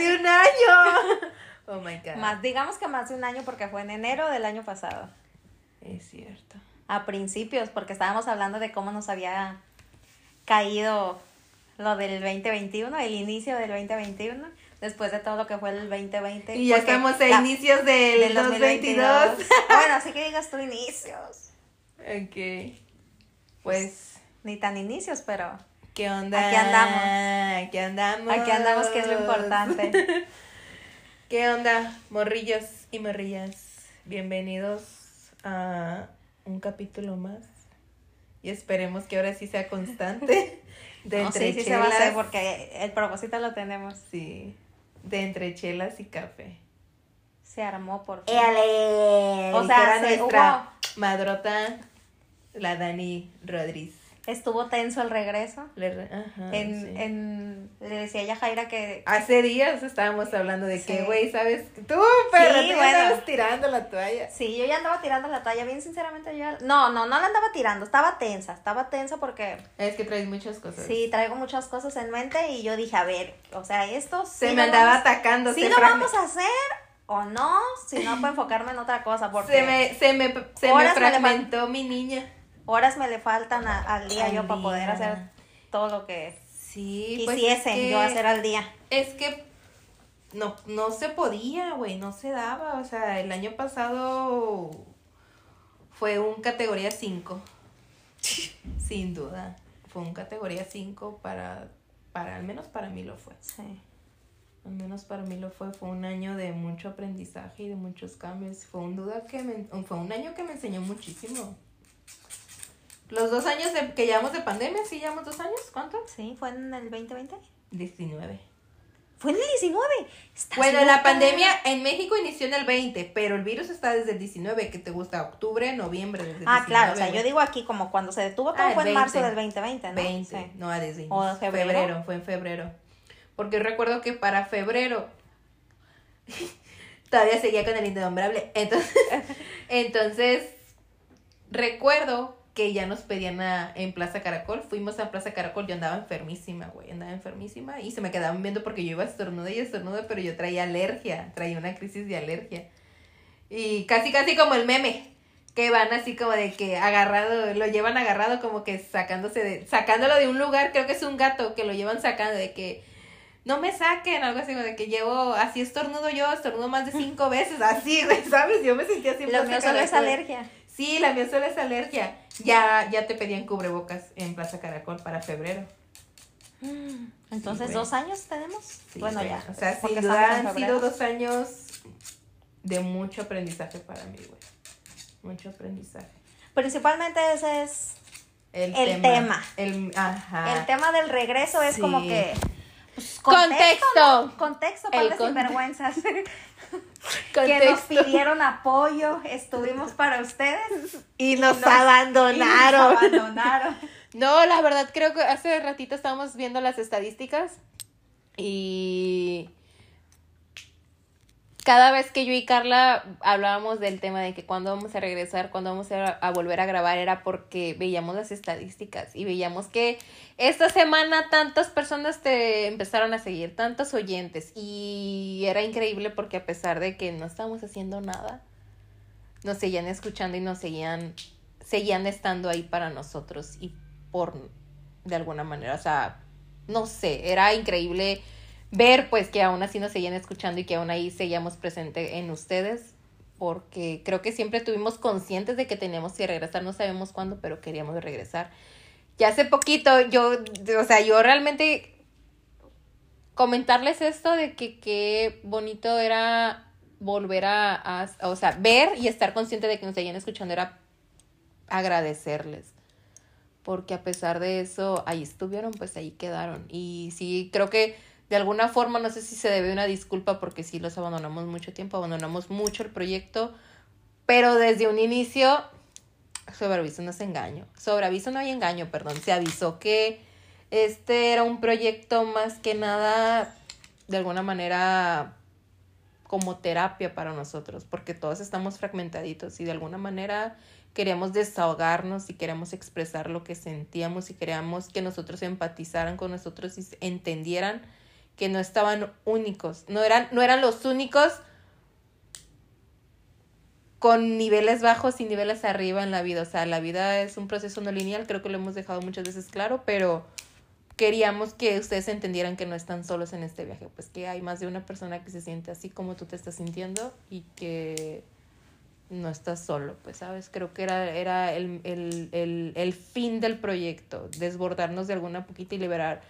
más de un año. Oh my god. Más, digamos que más de un año porque fue en enero del año pasado. Es cierto. A principios, porque estábamos hablando de cómo nos había caído lo del 2021, el inicio del 2021, después de todo lo que fue el 2020. Y ya estamos a la- inicios del, del 2022. Ah, bueno, así que digas tú inicios. ok. Pues, Ni tan inicios, pero ¿qué onda? Aquí andamos. Aquí andamos. aquí andamos, que es lo importante. ¿Qué onda, morrillos y morrillas? Bienvenidos a un capítulo más. Y esperemos que ahora sí sea constante. De No, sí, sí se va a hacer chelas. porque el propósito lo tenemos. Sí. De entre chelas y café. Se armó por fin. Éale. O sea, se- nuestra madrota, la Dani Rodríguez. Estuvo tenso el regreso. Le re- ajá, en, sí. en, le decía ya Jaira que Hace días estábamos hablando de que, Sí. güey, ¿sabes? Tú, perra, Sí, tú bueno. estabas tirando la toalla. Sí, yo ya andaba tirando la toalla, bien sinceramente yo... No, no, no la andaba tirando, estaba tensa, estaba tensa porque Es que traes muchas cosas. sí, traigo muchas cosas en mente y yo dije, a ver, o sea, esto Se me andaba vamos- atacando. sí lo vamos a hacer o no, si no puedo enfocarme en otra cosa porque Se me, se me, se me fragmentó mi niña. Horas me le faltan a- al día Al yo para poder hacer todo lo que Sí, pues quisiese es que, yo hacer al día. Es que no, no se podía, güey, no se daba. O sea, el año pasado fue un categoría 5. Sin duda. Fue un categoría 5 para, para, al menos para mí lo fue. Sí. Al menos para mí lo fue. Fue un año de mucho aprendizaje y de muchos cambios. Fue un duda que me, fue un año que me enseñó muchísimo. Los dos años de, que llevamos de pandemia, ¿sí llevamos dos años? ¿Cuánto? Sí, fue en el 2020. 19. Fue en el 19. ¿Estás Bueno, la loca? pandemia en México inició en el 20, pero el virus está desde el 19, que te gusta octubre, noviembre, desde Ah, claro, o sea, 19, yo digo aquí como cuando se detuvo todo Ah, fue en marzo 20. del 2020, ¿no? 20, Sí. no, desde ¿O inicio- febrero? fue en febrero. Porque recuerdo que para febrero todavía seguía con el innombrable. Entonces, entonces recuerdo que ya nos pedían a- en Plaza Caracol. Fuimos a Plaza Caracol, yo andaba enfermísima, güey, andaba enfermísima y se me quedaban viendo porque yo iba estornuda y estornuda, pero yo traía alergia, traía una crisis de alergia. Y casi, casi como el meme, que van así como de que agarrado, lo llevan agarrado como que sacándose de, sacándolo de un lugar, creo que es un gato que lo llevan sacando de que no me saquen, algo así como de que llevo, así estornudo yo, estornudo más de cinco veces, así, ¿sabes? Yo me sentía así. Lo mío solo es alergia. Sí, la mía solo es alergia. Ya, ya te pedían cubrebocas en Plaza Caracol para febrero. Entonces, güey. ¿dos años tenemos? Sí, bueno, ya. O sea, sin duda han sido dos años de mucho aprendizaje para mí, güey. Mucho aprendizaje. Principalmente ese es... El, El tema. tema. El, ajá. El tema del regreso es Sí. como que... pues, Contexto. ¿no? Contexto para El las conte- sinvergüenzas. que nos pidieron apoyo, estuvimos para ustedes. Y nos Nos- abandonaron. y nos abandonaron. No, la verdad creo que hace ratito estábamos viendo las estadísticas y cada vez que yo y Carla hablábamos del tema de que cuando vamos a regresar, cuando vamos a, a volver a grabar, era porque veíamos las estadísticas y veíamos que esta semana tantas personas te empezaron a seguir, tantos oyentes y era increíble porque a pesar de que no estábamos haciendo nada, nos seguían escuchando y nos seguían, seguían estando ahí para nosotros y por de alguna manera, o sea, no sé, era increíble ver pues que aún así nos seguían escuchando y que aún ahí seguíamos presente en ustedes porque creo que siempre tuvimos conscientes de que teníamos que regresar, no sabemos cuándo, pero queríamos regresar. Ya hace poquito yo, o sea, yo realmente comentarles esto de que qué bonito era volver a, a- o sea, ver y estar consciente de que nos seguían escuchando era agradecerles. Porque a pesar de eso, ahí estuvieron, pues ahí quedaron. Y sí, creo que de alguna forma, no sé si se debe una disculpa porque sí los abandonamos mucho tiempo, abandonamos mucho el proyecto, pero desde un inicio, sobre aviso no es engaño, sobre aviso no hay engaño, perdón, se avisó que este era un proyecto más que nada, de alguna manera, como terapia para nosotros, porque todos estamos fragmentaditos y de alguna manera queríamos desahogarnos y queríamos expresar lo que sentíamos y queríamos que nosotros empatizaran con nosotros y entendieran que no estaban únicos, no eran, no eran los únicos con niveles bajos y niveles arriba en la vida. O sea, la vida es un proceso no lineal, creo que lo hemos dejado muchas veces claro, pero queríamos que ustedes entendieran que no están solos en este viaje, pues que hay más de una persona que se siente así como tú te estás sintiendo y que no estás solo, pues, ¿sabes? Creo que era, era el, el, el, el fin del proyecto, desbordarnos de alguna poquita y liberar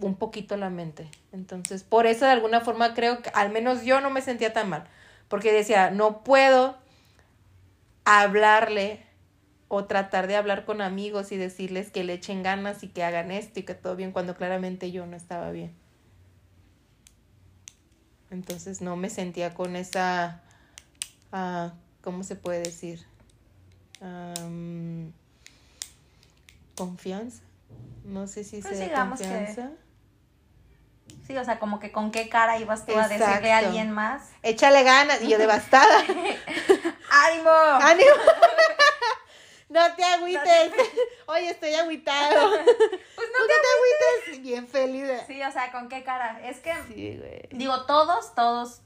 un poquito la mente. Entonces, por eso de alguna forma creo que al menos yo no me sentía tan mal, porque decía, no puedo hablarle o tratar de hablar con amigos y decirles que le echen ganas y que hagan esto y que todo bien cuando claramente yo no estaba bien. Entonces no me sentía con esa, uh, ¿cómo se puede decir? Um, confianza. No sé si Pues sea digamos que- confianza. Sí, o sea, como que con qué cara ibas tú a decirle a alguien más. Échale ganas. Y yo devastada. ¡Ánimo! ¡Ánimo! no te agüites. Oye, estoy agüitado. Pues no ¿Tú te agüites? Bien feliz. Sí, o sea, ¿con qué cara? Es que, Sí, güey. digo, todos, todos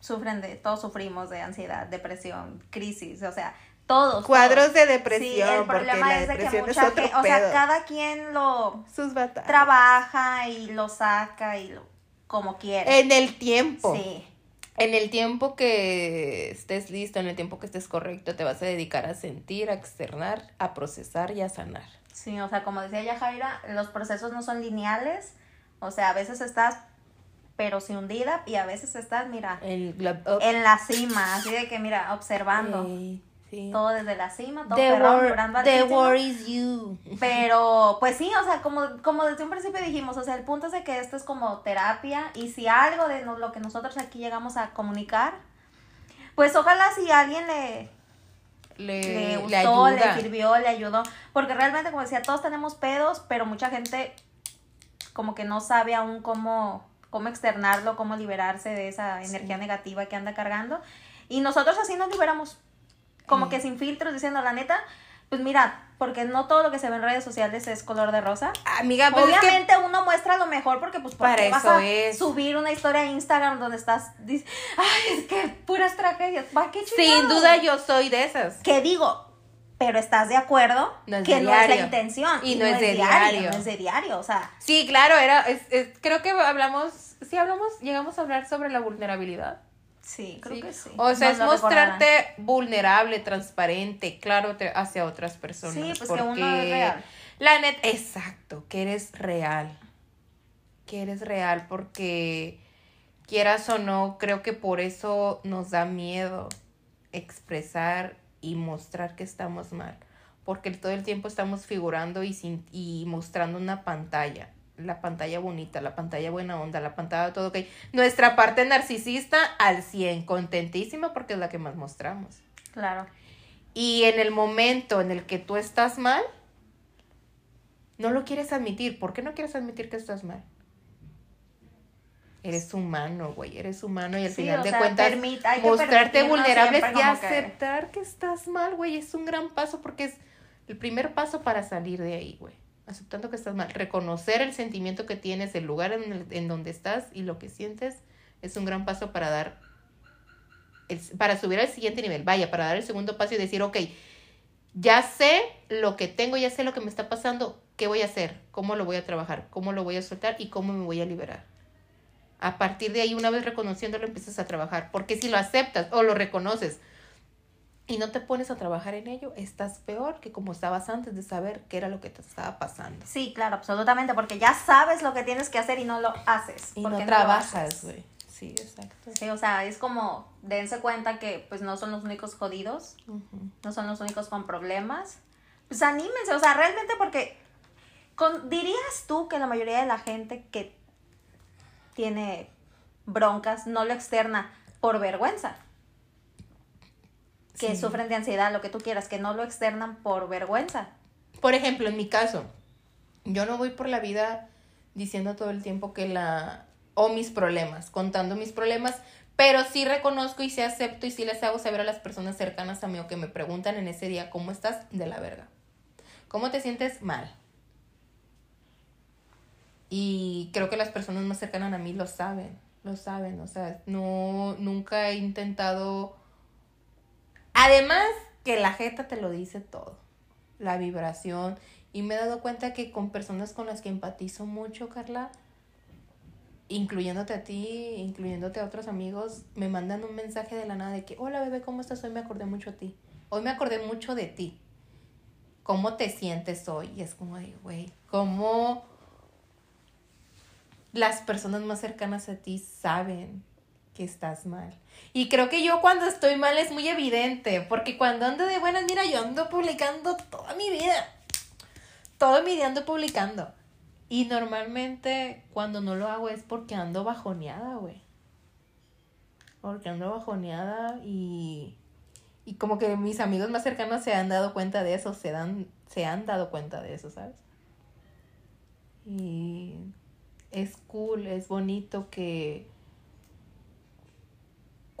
sufren de, todos sufrimos de ansiedad, depresión, crisis, o sea, todos. Cuadros todos. de Sí, depresión, el porque problema la es de que depresión es mucha otro gente, o sea, pedo. cada quien lo Sus batallas. trabaja y lo saca y lo como quiere. En el tiempo. Sí. En el tiempo que estés listo, en el tiempo que estés correcto, te vas a dedicar a sentir, a externar, a procesar y a sanar. Sí, o sea, como decía Yajaira, los procesos no son lineales. O sea, a veces estás, pero sí hundida, y a veces estás, mira, El, la- oh, en la cima, así de que, mira, observando sí, sí. todo desde la cima, todo The, perrón, wor- llorando the war is you. Pero, pues sí, o sea, como, como desde un principio dijimos, o sea, el punto es de que esto es como terapia, y si algo de lo que nosotros aquí llegamos a comunicar, pues ojalá si alguien le, Le, le le gustó, le, ayuda. sirvió, le ayudó. Porque realmente, como decía, todos tenemos pedos, pero mucha gente como que no sabe aún cómo, cómo externarlo, cómo liberarse de esa energía negativa que anda cargando. Y nosotros así nos liberamos. Como Mm. que sin filtros, diciendo la neta, pues mira, porque no todo lo que se ve en redes sociales es color de rosa. Amiga, pues es que Obviamente uno muestra lo mejor porque pues ¿por Para qué vas eso a es. subir una historia a Instagram donde estás ay, es que puras tragedias, ¿para qué sin chingados?" duda yo soy de esas. que digo, pero estás de acuerdo No es que de no es la intención. Y no es de diario. No es de diario, o sea, Sí, claro, era, es, es- creo que hablamos, sí hablamos, llegamos a hablar sobre la vulnerabilidad. Sí, creo Sí. que sí. O sea, Nos es recordarán. mostrarte vulnerable, transparente, claro hacia otras personas. Sí, pues que uno es real. La net, exacto, que eres real. Que eres real porque quieras o no, creo que por eso nos da miedo expresar y mostrar que estamos mal. Porque todo el tiempo estamos figurando y, sin, y mostrando una pantalla. La pantalla bonita, la pantalla buena onda, la pantalla todo ok. Nuestra parte narcisista al 100, contentísima porque es la que más mostramos. Claro. Y en el momento en el que tú estás mal, no lo quieres admitir. ¿Por qué no quieres admitir que estás mal? Eres humano, güey, eres humano y al Sí, final de sea, cuentas mostrarte vulnerable y como que- aceptar que estás mal, güey, es un gran paso porque es el primer paso para salir de ahí, güey. Aceptando que estás mal, reconocer el sentimiento que tienes, el lugar en, el- en donde estás y lo que sientes es un gran paso para dar el- para subir al siguiente nivel, vaya, para dar el segundo paso y decir, ok, ya sé lo que tengo, ya sé lo que me está pasando, ¿qué voy a hacer? ¿Cómo lo voy a trabajar? ¿Cómo lo voy a soltar? ¿Y cómo me voy a liberar? A partir de ahí, una vez reconociéndolo, empiezas a trabajar. Porque si lo aceptas o lo reconoces y no te pones a trabajar en ello, estás peor que como estabas antes de saber qué era lo que te estaba pasando. Sí, claro, absolutamente, porque ya sabes lo que tienes que hacer y no lo haces. Y no trabajas, güey. Sí, exacto. Sí, o sea, es como, dense cuenta que pues no son los únicos jodidos, no son los únicos con problemas. Pues anímense, o sea, realmente porque con, dirías tú que la mayoría de la gente que tiene broncas no lo externa por vergüenza. Que Sí. sufren de ansiedad, lo que tú quieras, que no lo externan por vergüenza. Por ejemplo, en mi caso, yo no voy por la vida diciendo todo el tiempo que la... o mis problemas, contando mis problemas, pero sí reconozco y sí acepto y sí les hago saber a las personas cercanas a mí o que me preguntan en ese día, ¿cómo estás? De la verga. ¿Cómo te sientes? Mal. Y creo que las personas más cercanas a mí lo saben, lo saben, o sea, no, nunca he intentado... Además que la jeta te lo dice todo, la vibración. Y me he dado cuenta que con personas con las que empatizo mucho, Carla, incluyéndote a ti, incluyéndote a otros amigos, me mandan un mensaje de la nada de que, hola bebé, ¿cómo estás? Hoy me acordé mucho a ti. Hoy me acordé mucho de ti. ¿Cómo te sientes hoy? Y es como de, güey, ¿cómo las personas más cercanas a ti saben estás mal? Y creo que yo cuando estoy mal es muy evidente, porque cuando ando de buenas, mira, yo ando publicando toda mi vida. Todo mi día ando publicando. Y normalmente cuando no lo hago es porque ando bajoneada, güey. Porque ando bajoneada y, y como que mis amigos más cercanos se han dado cuenta de eso, se, dan, se han dado cuenta de eso, ¿sabes? Y es cool, es bonito que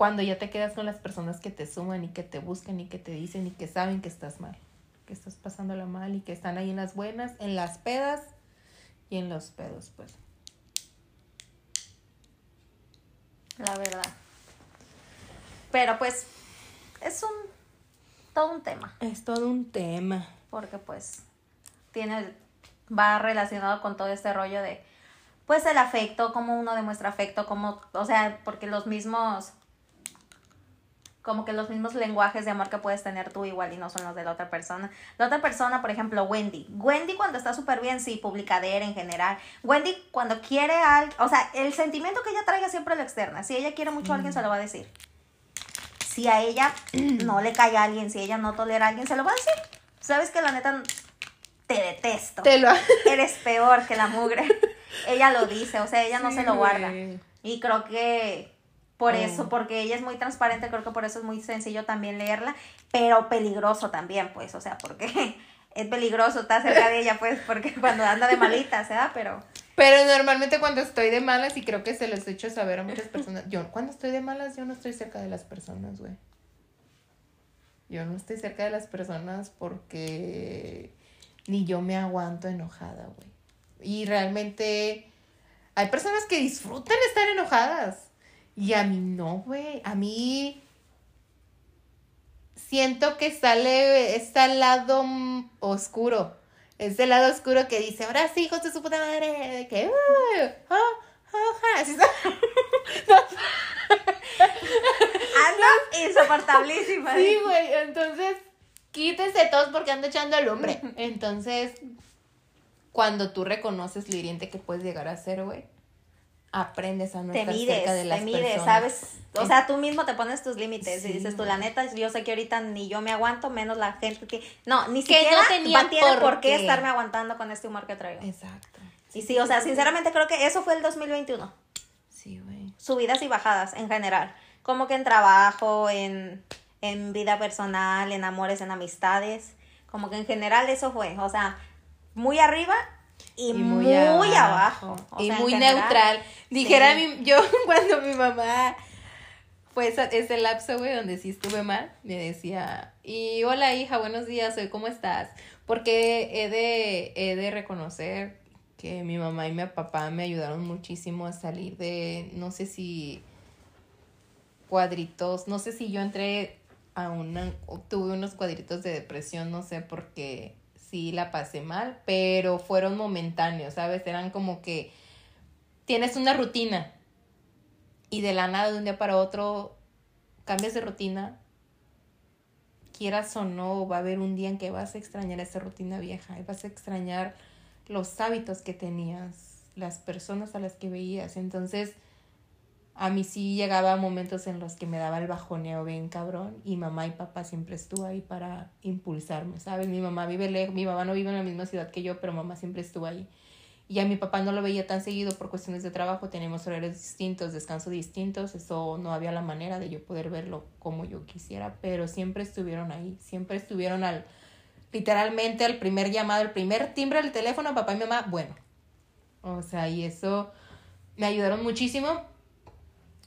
cuando ya te quedas con las personas que te suman y que te buscan y que te dicen y que saben que estás mal, que estás pasándola mal y que están ahí en las buenas, en las pedas y en los pedos, pues. La verdad. Pero pues es un todo un tema. Es todo un tema. Porque pues tiene va relacionado con todo este rollo de pues el afecto, cómo uno demuestra afecto, cómo, o sea, porque los mismos como que los mismos lenguajes de amor que puedes tener tú igual y no son los de la otra persona. La otra persona, por ejemplo, Wendy. Wendy cuando está súper bien, sí, publicadera en general. Wendy cuando quiere algo, o sea, el sentimiento que ella traiga siempre lo externa. Si ella quiere mucho a alguien, se lo va a decir. Si a ella no le cae a alguien, si ella no tolera a alguien, se lo va a decir. Sabes que la neta te detesto. Te lo... Eres peor que la mugre. ella lo dice, o sea, ella no se lo guarda. Y creo que por eso, porque ella es muy transparente, creo que por eso es muy sencillo también leerla, pero peligroso también, pues, o sea, porque es peligroso estar cerca de ella, pues, porque cuando anda de malita, ¿se da? Pero... Pero normalmente cuando estoy de malas, y creo que se los he hecho saber a muchas personas, yo cuando estoy de malas, yo no estoy cerca de las personas, güey. Yo no estoy cerca de las personas porque ni yo me aguanto enojada, güey. Y realmente hay personas que disfrutan estar enojadas. Y a mí no, güey. A mí siento que sale, está el lado oscuro. Es el lado oscuro que dice, ahora sí, hijos de su puta madre. Que, uh, oh, oh, así está. Anda insoportablísima. Sí, güey. Entonces, quítese todos porque anda echando al hombre. Entonces, cuando tú reconoces lo hiriente que puedes llegar a ser, güey aprendes a no te estar mides, cerca de las te mides, personas. ¿sabes? O sea, tú mismo te pones tus límites y dices tú, la neta, yo sé que ahorita ni yo me aguanto, menos la gente que... No, ni Que siquiera no tiene por por qué qué. estarme aguantando con este humor que traigo. Exacto. Y sí, o sea, sinceramente creo que eso fue el 2021. Sí, güey. Subidas y bajadas en general. Como que en trabajo, en, en vida personal, en amores, en amistades. Como que en general eso fue. O sea, muy arriba y, muy, abajo. O y sea, muy neutral. Dijera sí. mi, yo cuando mi mamá fue esa- ese lapso, güey, donde sí estuve mal, me decía, y hola hija, buenos días, hoy cómo estás. Porque he de, he de reconocer que mi mamá y mi papá me ayudaron muchísimo a salir de, no sé si cuadritos, no sé si yo entré a una, tuve unos cuadritos de depresión, no sé, porque sí la pasé mal, pero fueron momentáneos, ¿sabes? Eran como que tienes una rutina y de la nada de un día para otro cambias de rutina, quieras o no, va a haber un día en que vas a extrañar esa rutina vieja y vas a extrañar los hábitos que tenías, las personas a las que veías. Entonces, a mí sí llegaba momentos en los que me daba el bajoneo bien cabrón y mamá y papá siempre estuvo ahí para impulsarme, ¿sabes? Mi mamá vive lejos, mi mamá no vive en la misma ciudad que yo, pero mamá siempre estuvo ahí. Y a mi papá no lo veía tan seguido por cuestiones de trabajo, tenemos horarios distintos, descanso distintos, eso no había la manera de yo poder verlo como yo quisiera, pero siempre estuvieron ahí, siempre estuvieron al, literalmente al primer llamado, el primer timbre del teléfono, papá y mamá, bueno. O sea, y eso me ayudaron muchísimo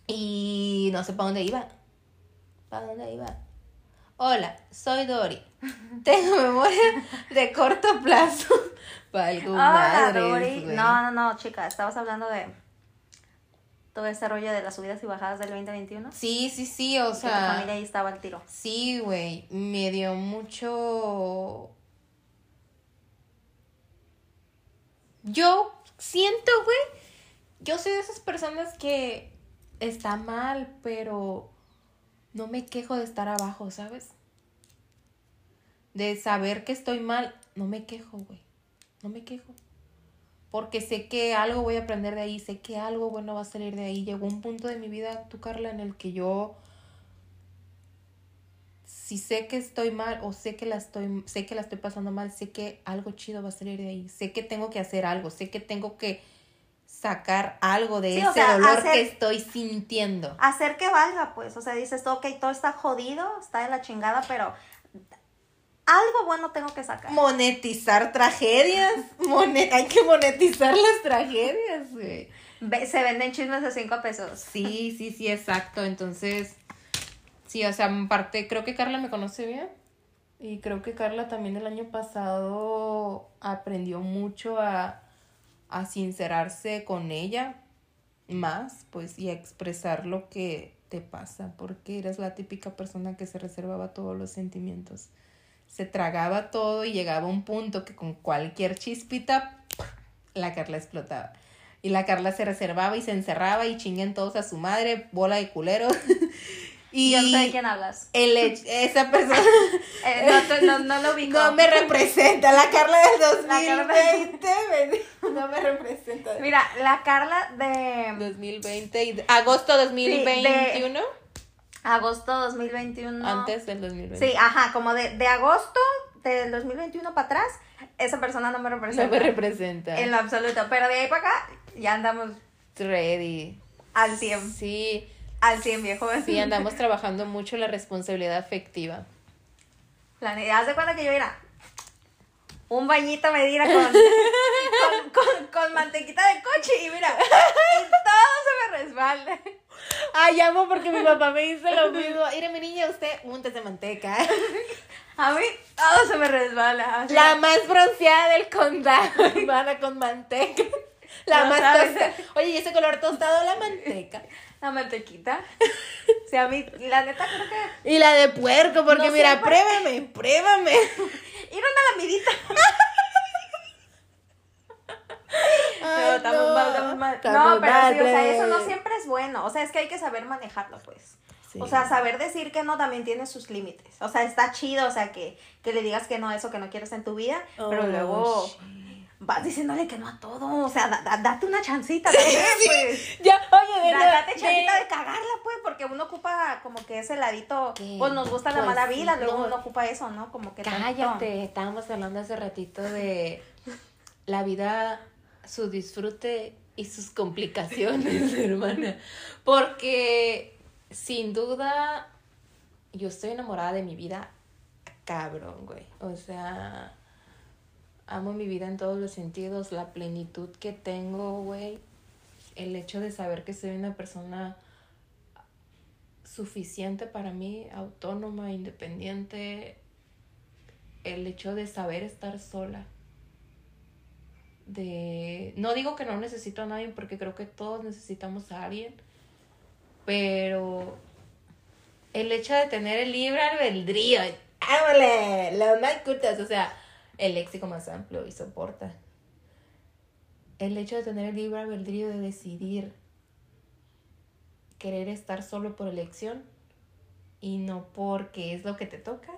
y no sé para dónde iba. ¿Para dónde iba? Hola, soy Dori. Tengo memoria de corto plazo, Valgo Hola, Dori. güey. No, no, no, chica, estabas hablando de todo ese rollo de las subidas y bajadas del 2021. Sí, sí, sí, o sea. familia ahí estaba al tiro. Sí, güey, me dio mucho... Yo siento, güey, yo soy de esas personas que está mal, pero no me quejo de estar abajo, ¿sabes? De saber que estoy mal, no me quejo, güey, no me quejo. Porque sé que algo voy a aprender de ahí, sé que algo bueno va a salir de ahí. Llegó un punto de mi vida, tú, Carla, en el que yo si sé que estoy mal o sé que la estoy sé que la estoy pasando mal, sé que algo chido va a salir de ahí, sé que tengo que hacer algo, sé que tengo que sacar algo de Sí, ese o sea, dolor hacer- que estoy sintiendo. Hacer que valga, pues. O sea, dices, ok, todo está jodido, está de la chingada, pero algo bueno tengo que sacar. Monetizar tragedias, hay que monetizar las tragedias, güey. Se venden chismes de 5 pesos. Sí, sí, sí, exacto. Entonces, sí, o sea, parte, creo que Carla me conoce bien. Y creo que Carla también el año pasado aprendió mucho a, a sincerarse con ella más, pues, y a expresar lo que te pasa, porque eres la típica persona que se reservaba todos los sentimientos. Se tragaba todo y llegaba a un punto que con cualquier chispita, la Carla explotaba. Y la Carla se reservaba y se encerraba y chinguen todos a su madre, bola de culero. y Yo no sé de quién hablas. el esa persona Eh, no, te- no, no lo ubico. no me representa. La Carla del La Carla- 2020 me- no me representa. Mira, la Carla de 2020 y agosto 2021 agosto 2021. antes del 2020. Sí, ajá, como de, de agosto del 2021 para atrás, esa persona no me representa. no me representa. En lo absoluto. Pero de ahí para acá, ya andamos Ready. al 100. Sí, Al 100, viejo. sí, andamos trabajando mucho la responsabilidad afectiva. Haz de cuenta que yo era un bañito me diera con, con, con, con mantequita de coche y mira, y todo se me resbala. Ay, amo porque mi papá me dice lo mismo. Mire, mi niña, usted untes de manteca. A mí todo se me resbala. o sea, La más bronceada del condado, hermana, con manteca. La No más tostada. Oye, ¿y ese color tostado la manteca? La mantequita. O sea, a mí, la neta, creo que. Y la de puerco, porque No mira, pruébame, pruébame. Ir una lamidita. No, Ay, estamos mal, estamos mal. Estamos No, pero mal, sí, o sea, eso no siempre es bueno. O sea, es que hay que saber manejarlo, pues. Sí. O sea, saber decir que no también tiene sus límites. O sea, está chido, o sea, que, que le digas que no a eso que no quieres en tu vida, pero Oh, luego shit. Vas diciéndole que no a todo. O sea, da- da- date una chancita también, pues. Ya, oye, de Da- date chancita de- de cagarla, pues, porque uno ocupa como que ese ladito, ¿Qué? pues nos gusta la Pues mala sí, vida, luego no. uno ocupa eso, ¿no? Como que. Cállate, estábamos hablando hace ratito de la vida, su disfrute y sus complicaciones, hermana. Porque sin duda yo estoy enamorada de mi vida cabrón, güey. O sea, amo mi vida en todos los sentidos, la plenitud que tengo, güey. El hecho de saber que soy una persona suficiente para mí, autónoma, independiente, el hecho de saber estar sola. De no digo que no necesito a nadie porque creo que todos necesitamos a alguien, pero el hecho de tener el libre albedrío, ¡ámale! Las más cultas, o sea, el léxico más amplio y soporta. El hecho de tener el libre albedrío de decidir querer estar solo por elección y no porque es lo que te toca,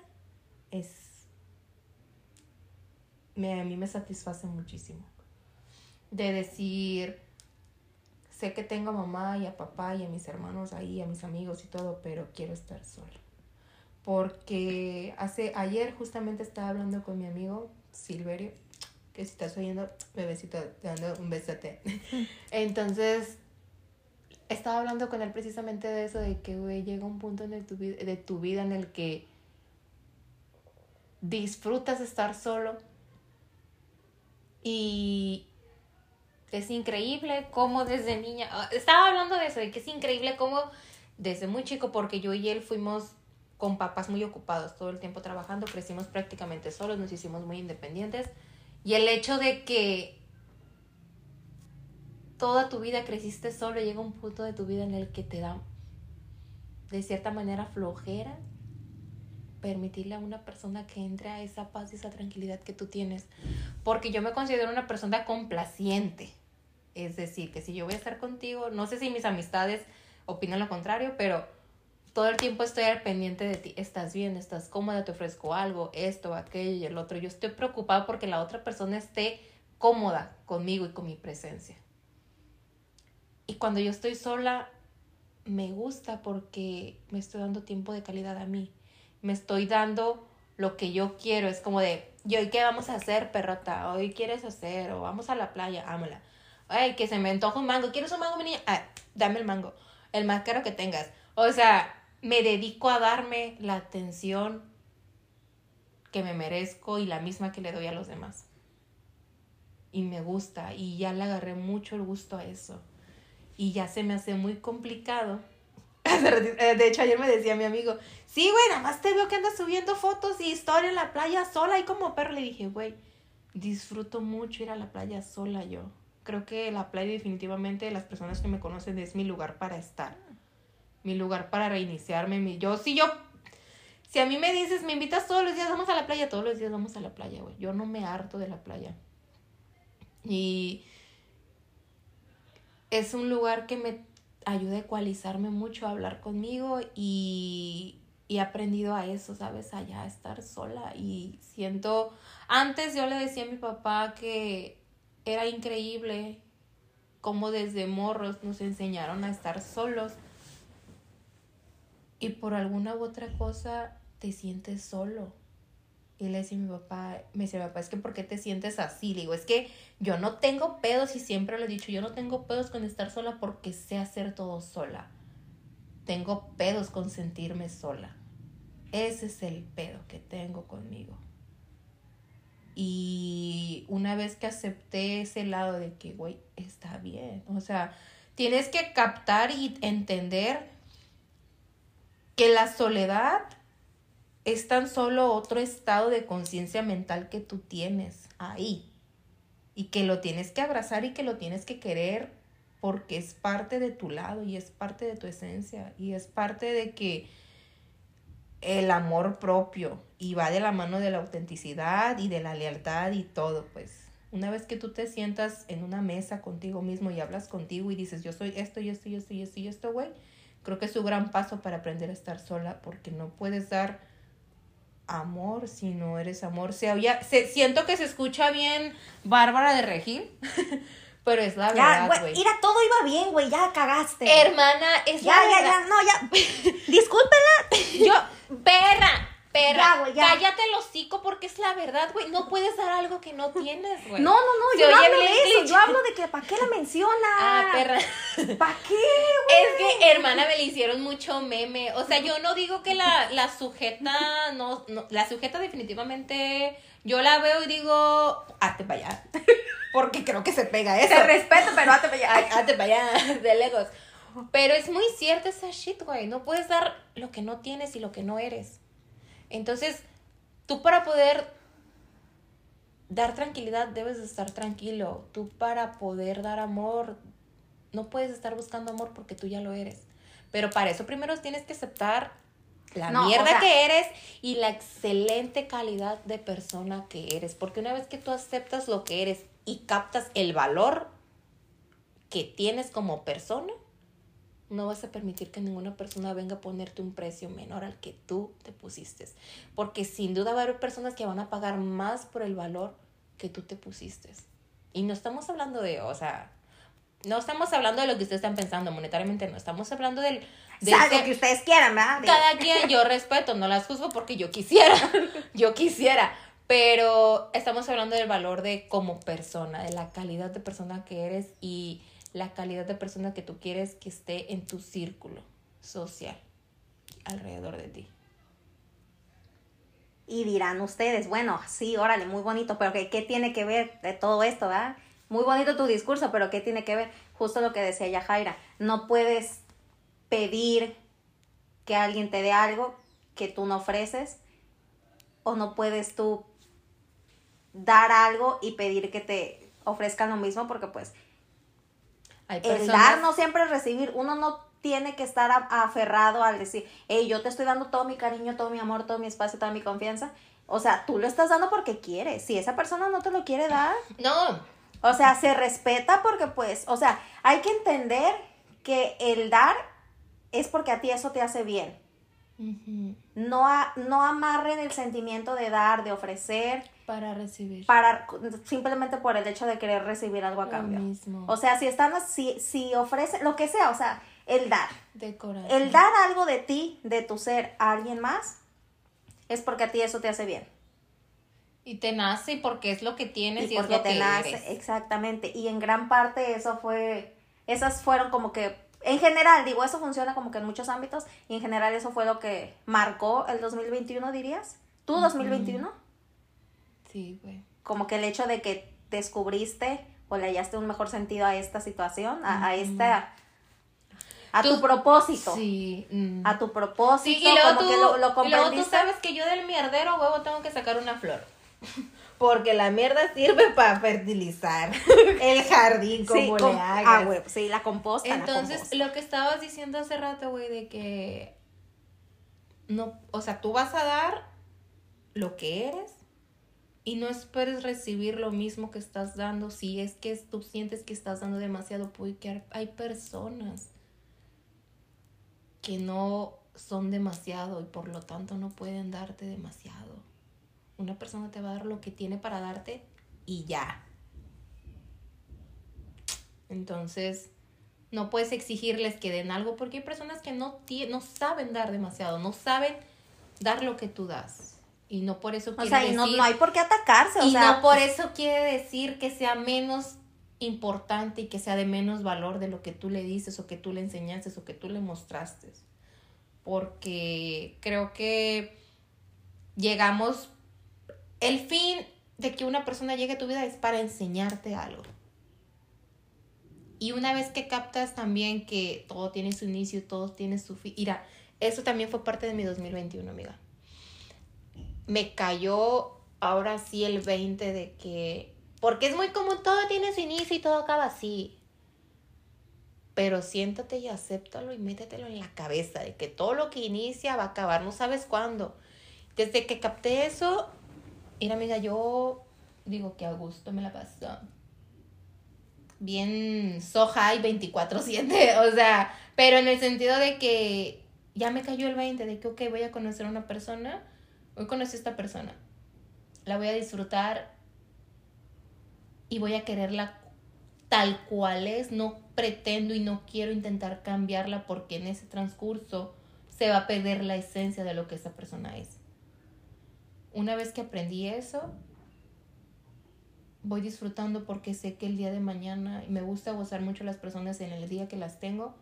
es... Me, a mí me satisface muchísimo. De decir, sé que tengo a mamá y a papá y a mis hermanos ahí, a mis amigos y todo, pero quiero estar sola. Porque hace, ayer justamente estaba hablando con mi amigo Silverio, que si estás oyendo, bebecito, te dando un besote. Entonces, estaba hablando con él precisamente de eso, de que, güey, llega un punto en el tu, de tu vida en el que disfrutas estar solo y es increíble cómo desde niña, ah, estaba hablando de eso, de que es increíble cómo desde muy chico, porque yo y él fuimos con papás muy ocupados todo el tiempo trabajando, crecimos prácticamente solos, nos hicimos muy independientes Y el hecho de que toda tu vida creciste solo, llega un punto de tu vida en el que te da de cierta manera flojera permitirle a una persona que entre a esa paz y esa tranquilidad que tú tienes. Porque yo me considero una persona complaciente. Es decir, que si yo voy a estar contigo, no sé si mis amistades opinan lo contrario, pero todo el tiempo estoy al pendiente de ti. Estás bien, estás cómoda, te ofrezco algo, esto, aquello y el otro. Yo estoy preocupada porque la otra persona esté cómoda conmigo y con mi presencia. Y cuando yo estoy sola, me gusta porque me estoy dando tiempo de calidad a mí me estoy dando lo que yo quiero. Es como de, ¿y hoy qué vamos a hacer, perrota? ¿Hoy quieres hacer? O vamos a la playa, ámala. Ay, que se me antoja un mango. ¿Quieres un mango, mi niña? Ah, dame el mango. El más caro que tengas. O sea, me dedico a darme la atención que me merezco y la misma que le doy a los demás. Y me gusta. Y ya le agarré mucho el gusto a eso. Y ya se me hace muy complicado Eh, de hecho, ayer me decía mi amigo, sí, güey, nada más te veo que andas subiendo fotos y historia en la playa sola y como perro. Le dije, güey, disfruto mucho ir a la playa sola yo. Creo que la playa definitivamente, las personas que me conocen, es mi lugar para estar. Mi lugar para reiniciarme. Mi, yo, si yo, si a mí me dices, me invitas todos los días, vamos a la playa, todos los días vamos a la playa, güey. Yo no me harto de la playa. Y es un lugar que me ayuda a ecualizarme mucho, a hablar conmigo y, he aprendido a eso, ¿sabes? Allá a estar sola y siento, antes yo le decía a mi papá que era increíble cómo desde morros nos enseñaron a estar solos y por alguna u otra cosa te sientes solo y le decía a mi papá, me mi papá, es que ¿por qué te sientes así? Le digo, es que yo no tengo pedos y siempre le he dicho, yo no tengo pedos con estar sola porque sé hacer todo sola. Tengo pedos con sentirme sola. Ese es el pedo que tengo conmigo. Y una vez que acepté ese lado de que, güey, está bien. O sea, tienes que captar y entender que la soledad es tan solo otro estado de conciencia mental que tú tienes ahí y que lo tienes que abrazar y que lo tienes que querer porque es parte de tu lado y es parte de tu esencia y es parte de que el amor propio y va de la mano de la autenticidad y de la lealtad y todo, pues. Una vez que tú te sientas en una mesa contigo mismo y hablas contigo y dices, yo soy esto y esto y esto y esto esto, güey, creo que es un gran paso para aprender a estar sola porque no puedes dar amor si no eres amor. Se, había, se siento que se escucha bien Bárbara de Regil, pero es la verdad, güey. Mira, todo iba bien, güey, ya cagaste. Hermana, es ya, la ya, Ya, ya, no, ya. Discúlpela. Yo, perra, perra, cállate el hocico porque es la verdad, güey. No puedes dar algo que no tienes, güey. No, no, no, yo no hablo de eso. Yo hablo de que ¿para qué la menciona? Ah, perra. ¿Para qué, güey? Es que, hermana, me le hicieron mucho meme. O sea, yo no digo que la, la sujeta, no, no, la sujeta definitivamente, yo la veo y digo, hazte para allá. Porque creo que se pega eso. Te respeto, pero hazte para allá. Hazte para allá, de lejos. Pero es muy cierto esa shit, güey. No puedes dar lo que no tienes y lo que no eres. Entonces, tú para poder dar tranquilidad debes de estar tranquilo. Tú para poder dar amor no puedes estar buscando amor porque tú ya lo eres. Pero para eso primero tienes que aceptar la mierda que eres y la excelente calidad de persona que eres. Porque una vez que tú aceptas lo que eres y captas el valor que tienes como persona, no vas a permitir que ninguna persona venga a ponerte un precio menor al que tú te pusiste. Porque sin duda va a haber personas que van a pagar más por el valor que tú te pusiste. Y no estamos hablando de, o sea, no estamos hablando de lo que ustedes están pensando monetariamente, no. Estamos hablando del... De que, que ustedes quieran, ¿verdad? Cada quien, yo respeto, no las juzgo porque yo quisiera, yo quisiera. Pero estamos hablando del valor de como persona, de la calidad de persona que eres y la calidad de persona que tú quieres que esté en tu círculo social alrededor de ti. Y dirán ustedes, bueno, sí, órale, muy bonito, pero ¿qué, tiene que ver de todo esto, verdad? Muy bonito tu discurso, pero ¿qué tiene que ver? Justo lo que decía Yajaira, no puedes pedir que alguien te dé algo que tú no ofreces, o no puedes tú dar algo y pedir que te ofrezcan lo mismo porque pues Hay el dar no siempre es recibir. Uno no tiene que estar aferrado al decir, hey, yo te estoy dando todo mi cariño, todo mi amor, todo mi espacio, toda mi confianza. O sea, tú lo estás dando porque quieres. Si esa persona no te lo quiere dar, No, o sea, se respeta porque pues, o sea, hay que entender que el dar es porque a ti eso te hace bien. Ujú. No, a- no amarren el sentimiento de dar, de ofrecer, para recibir para simplemente por el hecho de querer recibir algo a lo cambio. mismo O sea, si están, si, si ofrecen, lo que sea, o sea, el dar. de corazón. El dar algo de ti, de tu ser a alguien más, es porque a ti eso te hace bien. Y te nace porque es lo que tienes y, Y es porque lo te que nace, eres. exactamente. Y en gran parte eso fue, esas fueron como que, en general, digo, eso funciona como que en muchos ámbitos, y en general eso fue lo que marcó el 2021, dirías. ¿Tú 2021? Sí, güey. Como que el hecho de que descubriste o le hallaste un mejor sentido a esta situación, a, a esta, a Tú- tu propósito. Sí. mm. A tu propósito, Sí, y luego, como tú, que lo, lo y luego tú comprendiste. sabes que yo del mierdero, huevo, tengo que sacar una flor. Porque la mierda sirve para fertilizar el jardín como sí, le hagas. ah, güey, sí, la composta. la Entonces, composta. lo que estabas diciendo hace rato, güey, de que no, o sea, tú vas a dar lo que eres y no esperes recibir lo mismo que estás dando si es que tú sientes que estás dando demasiado, porque hay personas que no son demasiado y por lo tanto no pueden darte demasiado. Una persona te va a dar lo que tiene para darte y ya. Entonces, no puedes exigirles que den algo porque hay personas que no, no saben dar demasiado, no saben dar lo que tú das. Y no por eso O quiere y no, no hay por qué atacarse, o y sea. no por eso quiere decir que sea menos importante y que sea de menos valor de lo que tú le dices o que tú le enseñaste o que tú le mostraste. Porque creo que llegamos, el fin de que una persona llegue a tu vida es para enseñarte algo. Y una vez que captas también que todo tiene su inicio, todo tiene su fin. Mira, eso también fue parte de mi 2021, amiga. Me cayó ahora sí el 20 de que. Porque es muy común, todo tiene su inicio y todo acaba así. Pero siéntate y acéptalo y métetelo en la cabeza de que todo lo que inicia va a acabar, no sabes cuándo. Desde que capté eso, mira, amiga, yo digo que a gusto me la pasó bien so high 24/7, o sea, pero en el sentido de que ya me cayó el 20 de que, ok, voy a conocer a una persona, hoy conocí a esta persona, la voy a disfrutar y voy a quererla tal cual es, no pretendo y no quiero intentar cambiarla porque en ese transcurso se va a perder la esencia de lo que esa persona es. Una vez que aprendí eso, voy disfrutando porque sé que el día de mañana y me gusta gozar mucho las personas en el día que las tengo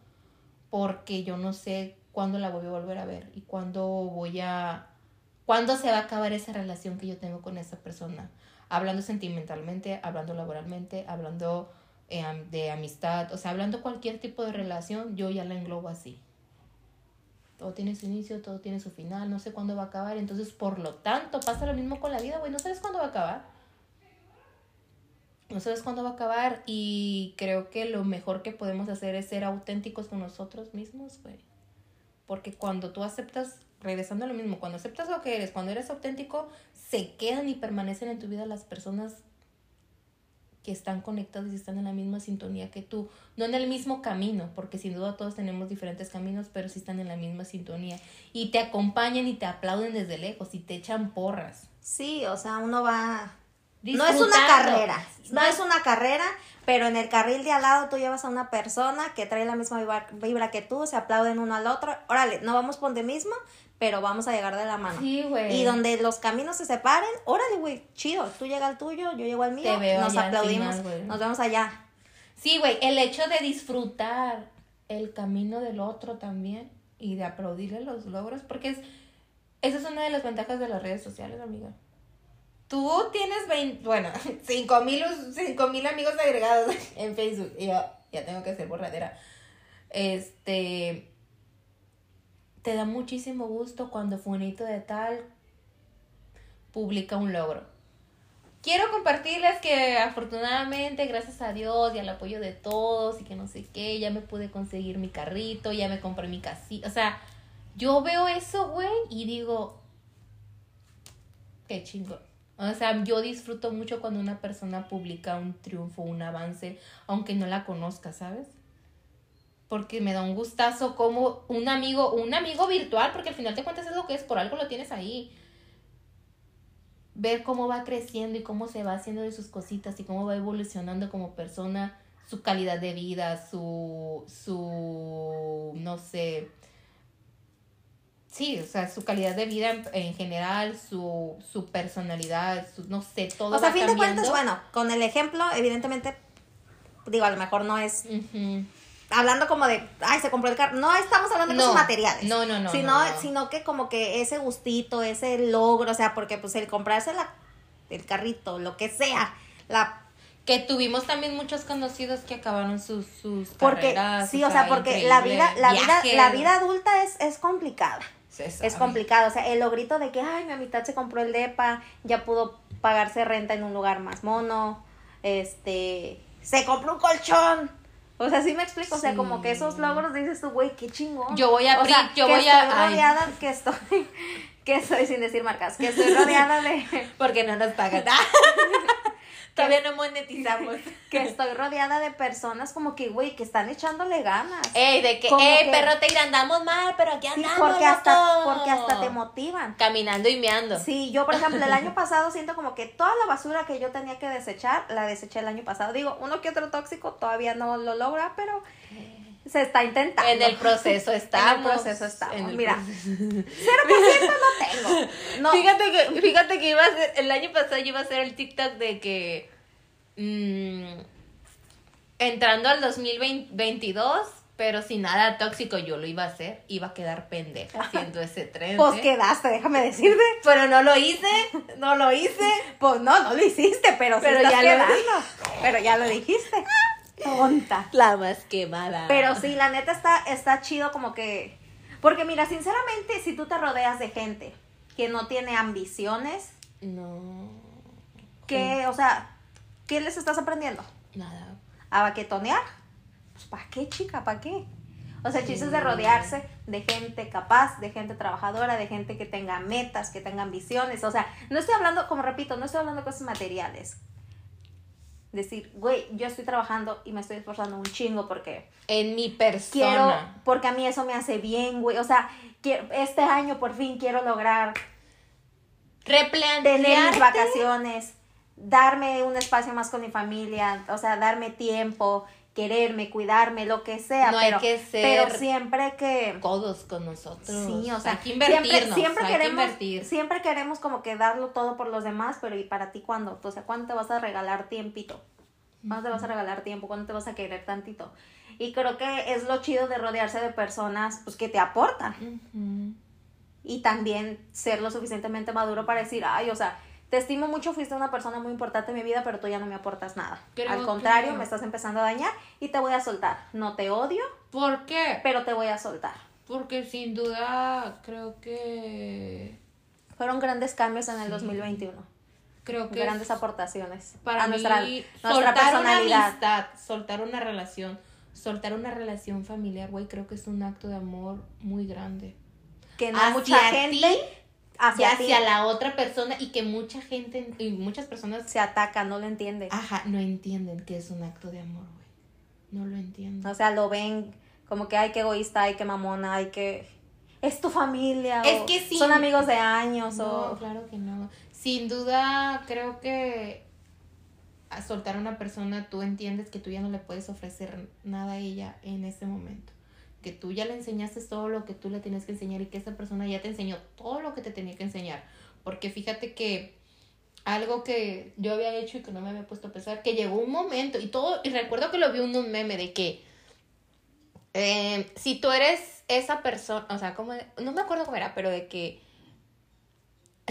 porque yo no sé cuándo la voy a volver a ver y cuándo voy a cuándo se va a acabar esa relación que yo tengo con esa persona. Hablando sentimentalmente hablando laboralmente hablando eh, de amistad o sea hablando cualquier tipo de relación yo ya la englobo así todo tiene su inicio, todo tiene su final, no sé cuándo va a acabar, entonces por lo tanto pasa lo mismo con la vida, güey, no sabes cuándo va a acabar. No sabes cuándo va a acabar y creo que lo mejor que podemos hacer es ser auténticos con nosotros mismos, güey. Porque cuando tú aceptas, regresando a lo mismo, cuando aceptas lo que eres, cuando eres auténtico, se quedan y permanecen en tu vida las personas que están conectadas y están en la misma sintonía que tú. No en el mismo camino, porque sin duda todos tenemos diferentes caminos, pero sí están en la misma sintonía. Y te acompañan y te aplauden desde lejos y te echan porras. Sí, o sea, uno va... No es una carrera, no es una carrera, pero en el carril de al lado tú llevas a una persona que trae la misma vibra, vibra que tú, se aplauden uno al otro. Órale, no vamos por de mismo, pero vamos a llegar de la mano. Sí, güey. Y donde los caminos se separen, órale, güey, chido. Tú llegas al tuyo, yo llego al mío, Te veo nos aplaudimos, final, nos vemos allá. Sí, güey, el hecho de disfrutar el camino del otro también y de aplaudirle los logros, porque es, esa es una de las ventajas de las redes sociales, amiga. Tú tienes 20, bueno, 5 mil cinco mil amigos agregados en Facebook y yo ya tengo que ser borradera. Este, te da muchísimo gusto cuando Funito de tal publica un logro. quiero compartirles que afortunadamente, gracias a Dios y al apoyo de todos y que no sé qué, ya me pude conseguir mi carrito, ya me compré mi casita. O sea, yo veo eso, güey, y digo, qué chingón. O sea, yo disfruto mucho cuando una persona publica un triunfo, un avance, aunque no la conozca, ¿sabes? Porque me da un gustazo como un amigo, un amigo virtual, porque al final te cuentas es lo que es, por algo lo tienes ahí. Ver cómo va creciendo y cómo se va haciendo de sus cositas y cómo va evolucionando como persona, su calidad de vida, su, su, no sé, Sí, o sea, su calidad de vida en, en general, su, su personalidad, su, no sé, todo. O sea, a fin de cuentas, bueno, con el ejemplo, evidentemente, digo, a lo mejor no es Ujú. Hablando como de, ay, se compró el carro. No estamos hablando de No. cosas materiales. No, no, no, Sino, no, no. sino que como que ese gustito, ese logro, o sea, porque pues el comprarse la, el carrito, lo que sea, la Que tuvimos también muchos conocidos que acabaron sus, sus porque carreras. sí, o sea, porque la vida, la vida, la vida adulta es, es complicada. Es complicado, o sea, el logrito de que, ay, mi amistad se compró el depa, ya pudo pagarse renta en un lugar más mono, este, se compró un colchón. O sea, sí me explico, o sea, Sí. como que esos logros dices tú, güey, qué chingón. Yo voy a o sea, yo que voy a- estoy ay. rodeada, que estoy, que estoy sin decir marcas, que estoy rodeada de, Porque no nos pagan. Todavía no monetizamos. que estoy rodeada de personas como que, güey, que están echándole ganas. Ey, de que, Como ey, que- perro, te andamos mal, pero aquí Sí, andamos. porque hasta, loco". porque hasta te motivan. Caminando y meando. Sí, yo por ejemplo el año pasado siento como que toda la basura que yo tenía que desechar, la deseché el año pasado. Digo, uno que otro tóxico todavía no lo logra, pero se está intentando. En el proceso estamos. En el proceso el Mira, proceso. 0% no tengo. No, Fíjate que, fíjate que iba a ser, el año pasado yo iba a hacer el TikTok de que mm, entrando al 2022, pero sin nada tóxico yo lo iba a hacer, iba a quedar pendeja haciendo ese tren. pues quedaste, déjame decirte. Pero no lo hice, no lo hice. Pues no, no lo hiciste, pero, sí Pero estás ya lo quedando. dije. Pero ya lo dijiste. Tonta. La más quemada. Pero sí, la neta está, está chido como que... Porque mira, sinceramente, si tú te rodeas de gente que no tiene ambiciones, No, que, o sea, ¿qué les estás aprendiendo? nada. ¿A baquetonear? Pues, ¿para qué, chica? ¿Para qué? O sea, el chiste es de rodearse de gente capaz, de gente trabajadora, de gente que tenga metas, que tenga ambiciones. O sea, no estoy hablando, como repito, no estoy hablando de cosas materiales. Decir, güey, yo estoy trabajando y me estoy esforzando un chingo porque En mi persona. quiero, porque a mí eso me hace bien, güey. O sea, quiero, este año por fin quiero lograr tener mis vacaciones, darme un espacio más con mi familia, o sea, darme tiempo, quererme, cuidarme, lo que sea, No hay pero, que ser pero siempre que codos con nosotros. sí, o sea, hay que invertirnos, siempre, siempre hay que queremos, invertir. siempre queremos como que darlo todo por los demás, pero ¿y para ti cuándo? O sea, ¿cuándo te vas a regalar tiempito? ¿Cuándo te vas a regalar tiempo? ¿Cuándo te vas a querer tantito? Y creo que es lo chido de rodearse de personas pues que te aportan y también ser lo suficientemente maduro para decir, ay, o sea, te estimo mucho, fuiste una persona muy importante en mi vida, pero tú ya no me aportas nada. Al contrario, me estás empezando a dañar y te voy a soltar. No te odio, ¿Por qué? pero te voy a soltar. Porque sin duda creo que Fueron grandes cambios en el 2021. creo que Grandes aportaciones para a nuestra, mí nuestra soltar una personalidad. amistad, soltar una relación, soltar una relación familiar, güey, creo que es un acto de amor muy grande. que no mucha gente ti hacia, hacia la otra persona y que mucha gente y muchas personas se ataca, no lo entiende. ajá, no entienden que es un acto de amor, güey. No lo entienden. O sea, lo ven como que, ay, qué egoísta, ay, qué mamona, ay, que... Es tu familia. Es o que sí. Son amigos de años No, o... claro que no. Sin duda, creo que a soltar a una persona, tú entiendes que tú ya no le puedes ofrecer nada a ella en ese momento. Que tú ya le enseñaste todo lo que tú le tenías que enseñar y que esa persona ya te enseñó todo lo que te tenía que enseñar. Porque fíjate que algo que yo había hecho y que no me había puesto a pensar, que llegó un momento y todo, y recuerdo que lo vi en un meme de que eh, si tú eres esa persona, o sea, como, no me acuerdo cómo era, pero de que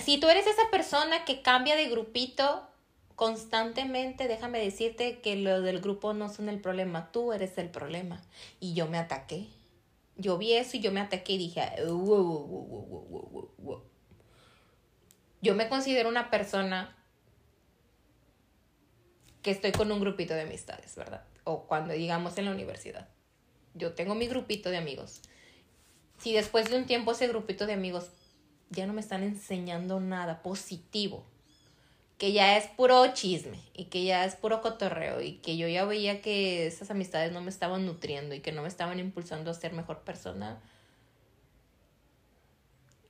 si tú eres esa persona que cambia de grupito constantemente, déjame decirte que lo del grupo no son el problema, tú eres el problema. Y yo me ataqué. Yo vi eso y yo me ataqué y dije, yo me considero una persona que estoy con un grupito de amistades, ¿verdad? O cuando digamos en la universidad. Yo tengo mi grupito de amigos. Si después de un tiempo ese grupito de amigos ya no me están enseñando nada positivo, que ya es puro chisme y que ya es puro cotorreo y que yo ya veía que esas amistades no me estaban nutriendo y que no me estaban impulsando a ser mejor persona,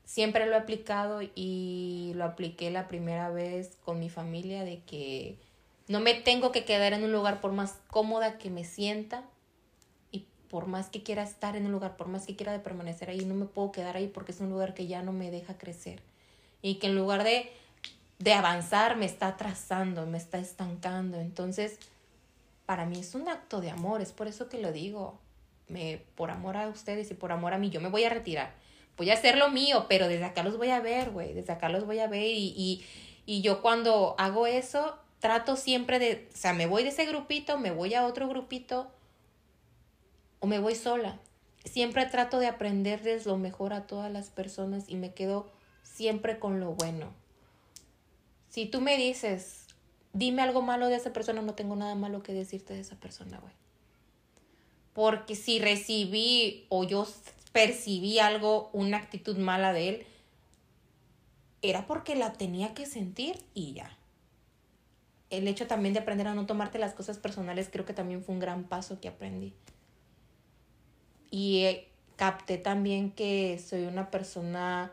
siempre lo he aplicado y lo apliqué la primera vez con mi familia de que no me tengo que quedar en un lugar por más cómoda que me sienta y por más que quiera estar en un lugar, por más que quiera permanecer ahí, no me puedo quedar ahí porque es un lugar que ya no me deja crecer. Y que en lugar de, de avanzar me está atrasando, me está estancando. Entonces, para mí es un acto de amor, es por eso que lo digo. Me, por amor a ustedes y por amor a mí, yo me voy a retirar. Voy a hacer lo mío, pero desde acá los voy a ver, güey. Desde acá los voy a ver y, y, y yo cuando hago eso, trato siempre de, o sea, me voy de ese grupito, me voy a otro grupito o me voy sola. Siempre trato de aprenderles lo mejor a todas las personas y me quedo siempre con lo bueno. Si tú me dices, dime algo malo de esa persona, no tengo nada malo que decirte de esa persona, güey. Porque si recibí o yo percibí algo, una actitud mala de él, era porque la tenía que sentir y ya el hecho también de aprender a no tomarte las cosas personales creo que también fue un gran paso que aprendí. Y eh, capté también que soy una persona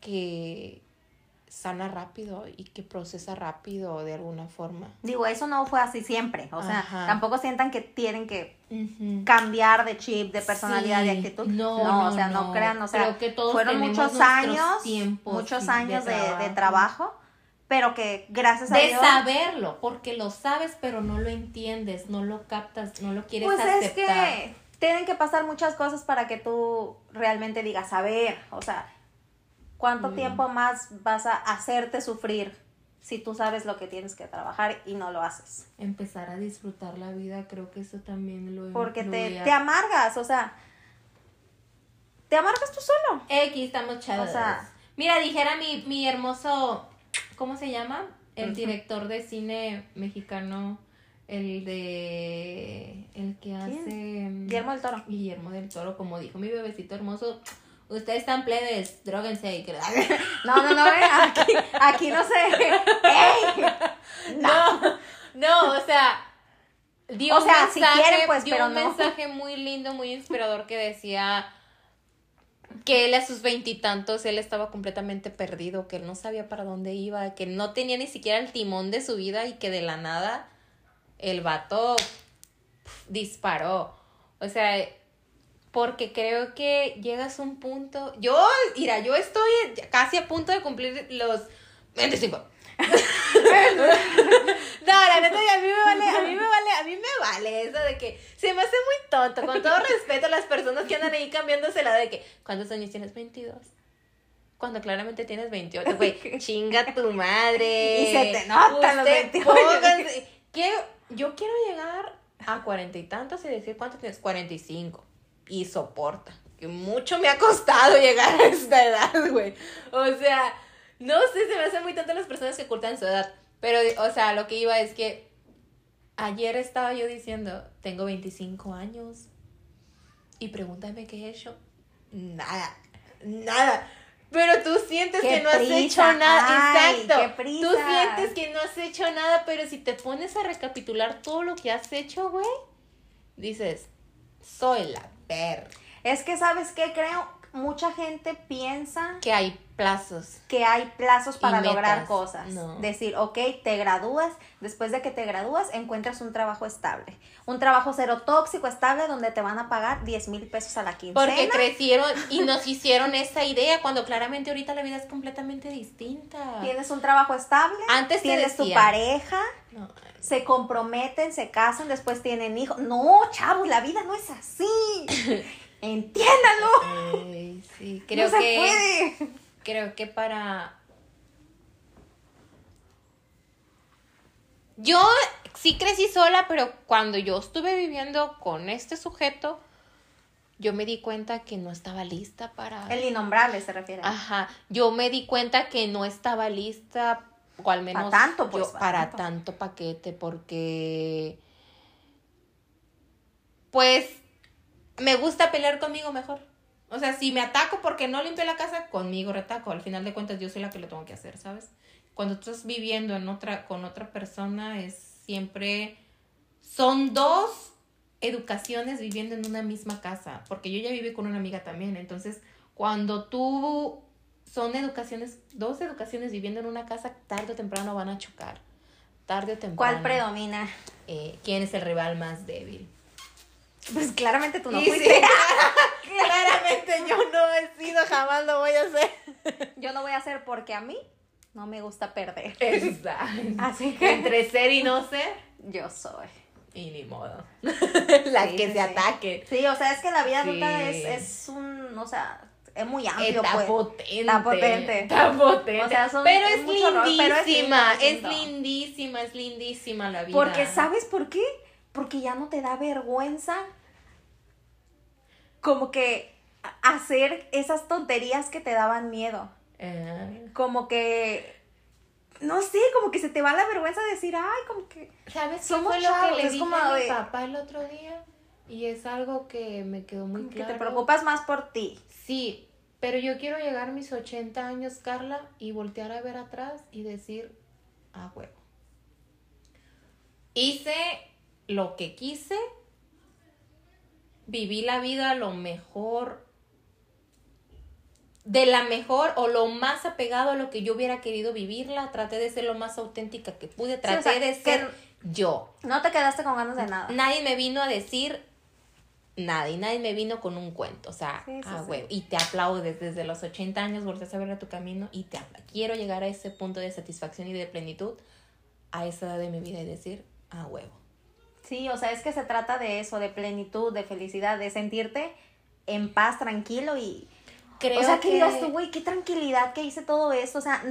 que sana rápido y que procesa rápido de alguna forma. Digo, eso no fue así siempre, o sea, tampoco sientan que tienen que cambiar de chip, de personalidad, de actitud. No, no, o sea, no, crean, o sea, que fueron muchos años, muchos años de, de trabajo pero que gracias a de Dios. De saberlo, porque lo sabes, pero no lo entiendes, no lo captas, no lo quieres pues aceptar. Pues es que tienen que pasar muchas cosas para que tú realmente digas, a ver, o sea, ¿cuánto mm. tiempo más vas a hacerte sufrir si tú sabes lo que tienes que trabajar y no lo haces? Empezar a disfrutar la vida, creo que eso también lo Porque te, te amargas, o sea, te amargas tú solo. X, estamos chavos. O sea, mira, dijera mi, mi hermoso ¿cómo se llama? El director de cine mexicano, el de, el que hace... Mm, Guillermo del Toro. Guillermo del Toro, como dijo mi bebecito hermoso, ustedes están plebes, droguense y No, no, no, aquí, aquí no sé. ¡Ey! No. no, o sea, dio o sea, si quieren, pues, dio un mensaje muy lindo, muy inspirador que decía que él a sus veintitantos, él estaba completamente perdido, que él no sabía para dónde iba, que no tenía ni siquiera el timón de su vida y que de la nada el vato disparó. O sea, porque creo que llegas a un punto, yo, mira, yo estoy casi a punto de cumplir los 25. no, la neta, a mí me vale, a mí me vale, a mí me vale eso de que se me hace muy tonto, con todo respeto a las personas que andan ahí cambiándose la de que, ¿cuántos años tienes? 22. Cuando claramente tienes 28, güey, chinga tu madre. Y se te nota los 28. que yo quiero llegar a cuarenta y tantos y decir, ¿cuántos tienes? 45. Y soporta. Que mucho me ha costado llegar a esta edad, güey. O sea, no sé, se me hacen muy tanto las personas que ocultan su edad. Pero, o sea, lo que iba es que ayer estaba yo diciendo, tengo 25 años. Y pregúntame qué he hecho. Nada, nada. Pero tú sientes que no has hecho nada. Exacto. Tú sientes que no has hecho nada, pero si te pones a recapitular todo lo que has hecho, güey, dices, soy la Es que, ¿sabes qué? Creo, mucha gente piensa que hay plazos. Que hay plazos para lograr cosas. Decir, ok, te gradúas, después de que te gradúas encuentras un trabajo estable. Un trabajo cero tóxico, estable, donde te van a pagar 10 mil pesos a la quincena. Porque crecieron y nos hicieron esa idea cuando claramente ahorita la vida es completamente distinta. Tienes un trabajo estable, antes tienes tu pareja. Se comprometen, se casan, después tienen hijos. No, chavos, la vida no es así. Entiéndalo. sí, creo no se puede creo que para... Yo sí crecí sola, pero cuando yo estuve viviendo con este sujeto, yo me di cuenta que no estaba lista para... El innombrable se refiere. Ajá, yo me di cuenta que no estaba lista o al menos tanto, pues, yo- pa' para tanto. tanto paquete, porque pues me gusta pelear conmigo mejor. O sea, si me ataco porque no limpié la casa, conmigo retaco. Al final de cuentas, yo soy la que lo tengo que hacer, ¿sabes? Cuando tú estás viviendo en otra, con otra persona, es siempre. Son dos educaciones viviendo en una misma casa. Porque yo ya viví con una amiga también. Entonces, cuando tú. Son educaciones, dos educaciones viviendo en una casa, tarde o temprano van a chocar. Tarde o temprano. ¿Cuál predomina? Eh, ¿Quién es el rival más débil? Pues claramente tú no Y sí, fuiste. claramente yo no he sido, jamás lo voy a hacer. Yo no voy a hacer porque a mí no me gusta perder. Exacto. Así que Entre ser y no ser, yo soy. y ni modo. Las Sí, que se sí. ataquen. Sí, o sea, es que la vida adulta es, es un, o sea, es muy amplio, Está pues. potente. Está potente. Está potente. O sea, son- pero es es rol, pero es lindísima. es lindísima, es lindísima la vida. Porque, ¿sabes por qué? Porque ya no te da vergüenza como que hacer esas tonterías que te daban miedo. Eh, Como que, no sé, como que se te va la vergüenza de decir, ay, como que... ¿Sabes qué Somos fue lo chavos, que le es dije como a mi de- papá el otro día? Y es algo que me quedó muy como que claro. te preocupas más por ti. Sí, pero yo quiero llegar a mis 80 años, Carla, y voltear a ver atrás y decir, a huevo. Hice lo que quise, viví la vida lo mejor, de la mejor o lo más apegado a lo que yo hubiera querido vivirla, traté de ser lo más auténtica que pude, o traté sea, de ser yo. No te quedaste con ganas de nada. Nadie me vino a decir nada y nadie me vino con un cuento, o sea, Sí, sí, ah, sí. y te aplaudes desde los 80 años, volteas a ver a tu camino y te quiero llegar a ese punto de satisfacción y de plenitud a esa edad de mi vida y decir, ah, huevo. Sí, o sea, es que se trata de eso, de plenitud, de felicidad, de sentirte en paz, tranquilo y... Creo o sea, que que digas tú, güey, qué tranquilidad que hice todo esto. O sea,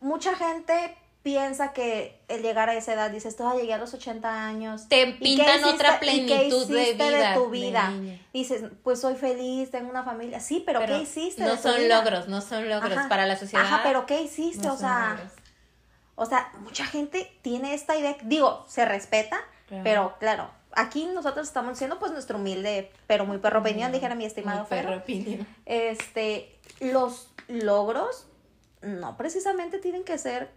mucha gente piensa que el llegar a esa edad, dices, tú, llegué a los 80 años. Te ¿y qué pintan otra hiciste- y qué plenitud de vida, tu de vida? niña. Dices, pues soy feliz, tengo una familia. Sí, pero, Pero ¿qué hiciste? No de tu son vida? logros, no son logros Ajá. para la sociedad. Ajá, pero ¿qué hiciste? no o sea, logros. o sea, mucha gente tiene esta idea, digo, se respeta, Claro. pero claro, aquí nosotros estamos diciendo pues nuestro humilde, pero muy perro opinión, dijera mi estimado Muy perro opinión. Este, los logros no precisamente tienen que ser